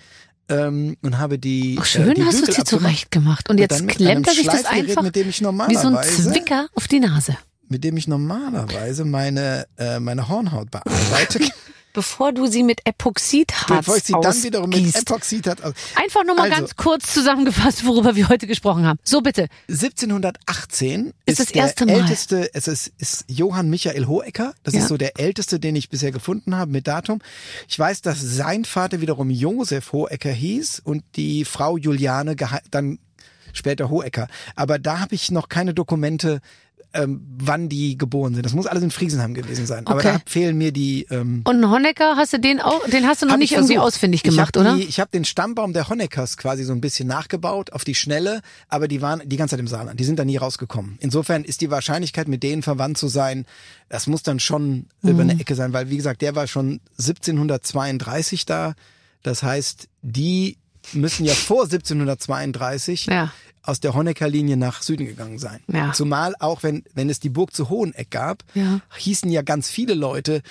ähm, und habe die. Ach, schön äh, die hast du Bügel sie abgemacht. zurecht gemacht. Und Und jetzt klemmt er sich das einfach mit dem ich wie so ein Zwicker auf die Nase. mit dem ich normalerweise meine, äh, meine Hornhaut bearbeite. bevor du sie mit Epoxidharz Bevor ich sie dann wiederum mit ausgießt. Epoxidharz aus. Einfach nur mal Also- ganz kurz zusammengefasst, worüber wir heute gesprochen haben. So bitte. 1718 Ist ist, das der erste Mal. älteste, es ist, ist Johann Michael Hohecker. Das Ja. ist so der älteste, den ich bisher gefunden habe mit Datum. Ich weiß, dass sein Vater wiederum Josef Hohecker hieß und die Frau Juliane dann später Hohecker. Aber da habe ich noch keine Dokumente, ähm, wann die geboren sind. Das muss alles in Friesenheim gewesen sein. Aber Okay. da fehlen mir die. Ähm, Und Honecker, hast du den auch, den hast du noch nicht ich irgendwie ausfindig ich gemacht, hab oder? Die, ich habe den Stammbaum der Honeckers quasi so ein bisschen nachgebaut auf die Schnelle, aber die waren die ganze Zeit im Saarland. Die sind da nie rausgekommen. Insofern ist die Wahrscheinlichkeit, mit denen verwandt zu sein, das muss dann schon über Mhm. eine Ecke sein, weil wie gesagt, der war schon 1732 da. Das heißt, die müssen ja vor 1732 Ja. Aus der Honecker-Linie nach Süden gegangen sein. Ja. Zumal auch, wenn, wenn es die Burg zu Hoheneck gab, Ja. hießen ja ganz viele Leute,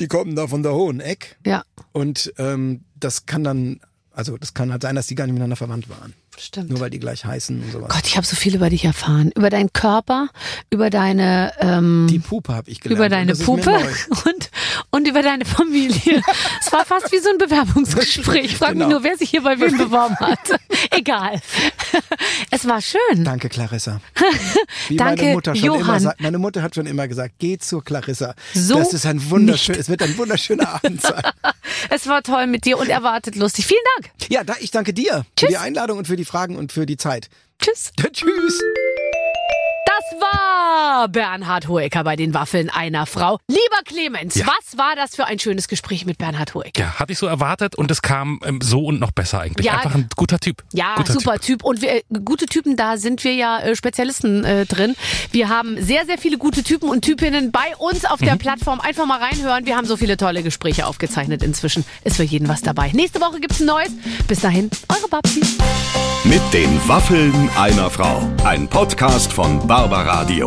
die kommen da von der Hoheneck. Ja, Und ähm, das kann dann, also das kann halt sein, dass die gar nicht miteinander verwandt waren. Stimmt. Nur weil die gleich heißen und sowas. Gott, ich habe so viel über dich erfahren. Über deinen Körper, über deine ähm, die Puppe habe ich gelernt. über deine Puppe und, und über deine Familie. Es war fast wie so ein Bewerbungsgespräch. Ich frage mich Genau. nur, wer sich hier bei wem beworben hat. Egal. Es war schön. Danke, Clarissa. Wie Danke, meine Mutter schon immer Johann. sagt. Meine Mutter hat schon immer gesagt, geh zur Clarissa. So das ist ein wunderschön, es wird ein wunderschöner Abend sein. Es war toll mit dir und erwartet lustig. Vielen Dank. Ja, da, ich danke dir Tschüss. für die Einladung und für die Fragen und für die Zeit. Tschüss. Tschüss. Bernhard Hoeker bei den Waffeln einer Frau. Lieber Clemens, Ja. was war das für ein schönes Gespräch mit Bernhard Hoeker? Ja, hatte ich so erwartet und es kam ähm, so und noch besser eigentlich. Ja. Einfach ein guter Typ. Ja, guter super Typ. typ. Und wir, äh, gute Typen, da sind wir ja äh, Spezialisten äh, drin. Wir haben sehr, sehr viele gute Typen und Typinnen bei uns auf Mhm. der Plattform. Einfach mal reinhören. Wir haben so viele tolle Gespräche aufgezeichnet inzwischen. Ist für jeden was dabei. Nächste Woche gibt's ein neues. Bis dahin, eure Babsi. Mit den Waffeln einer Frau. Ein Podcast von Barbaradio.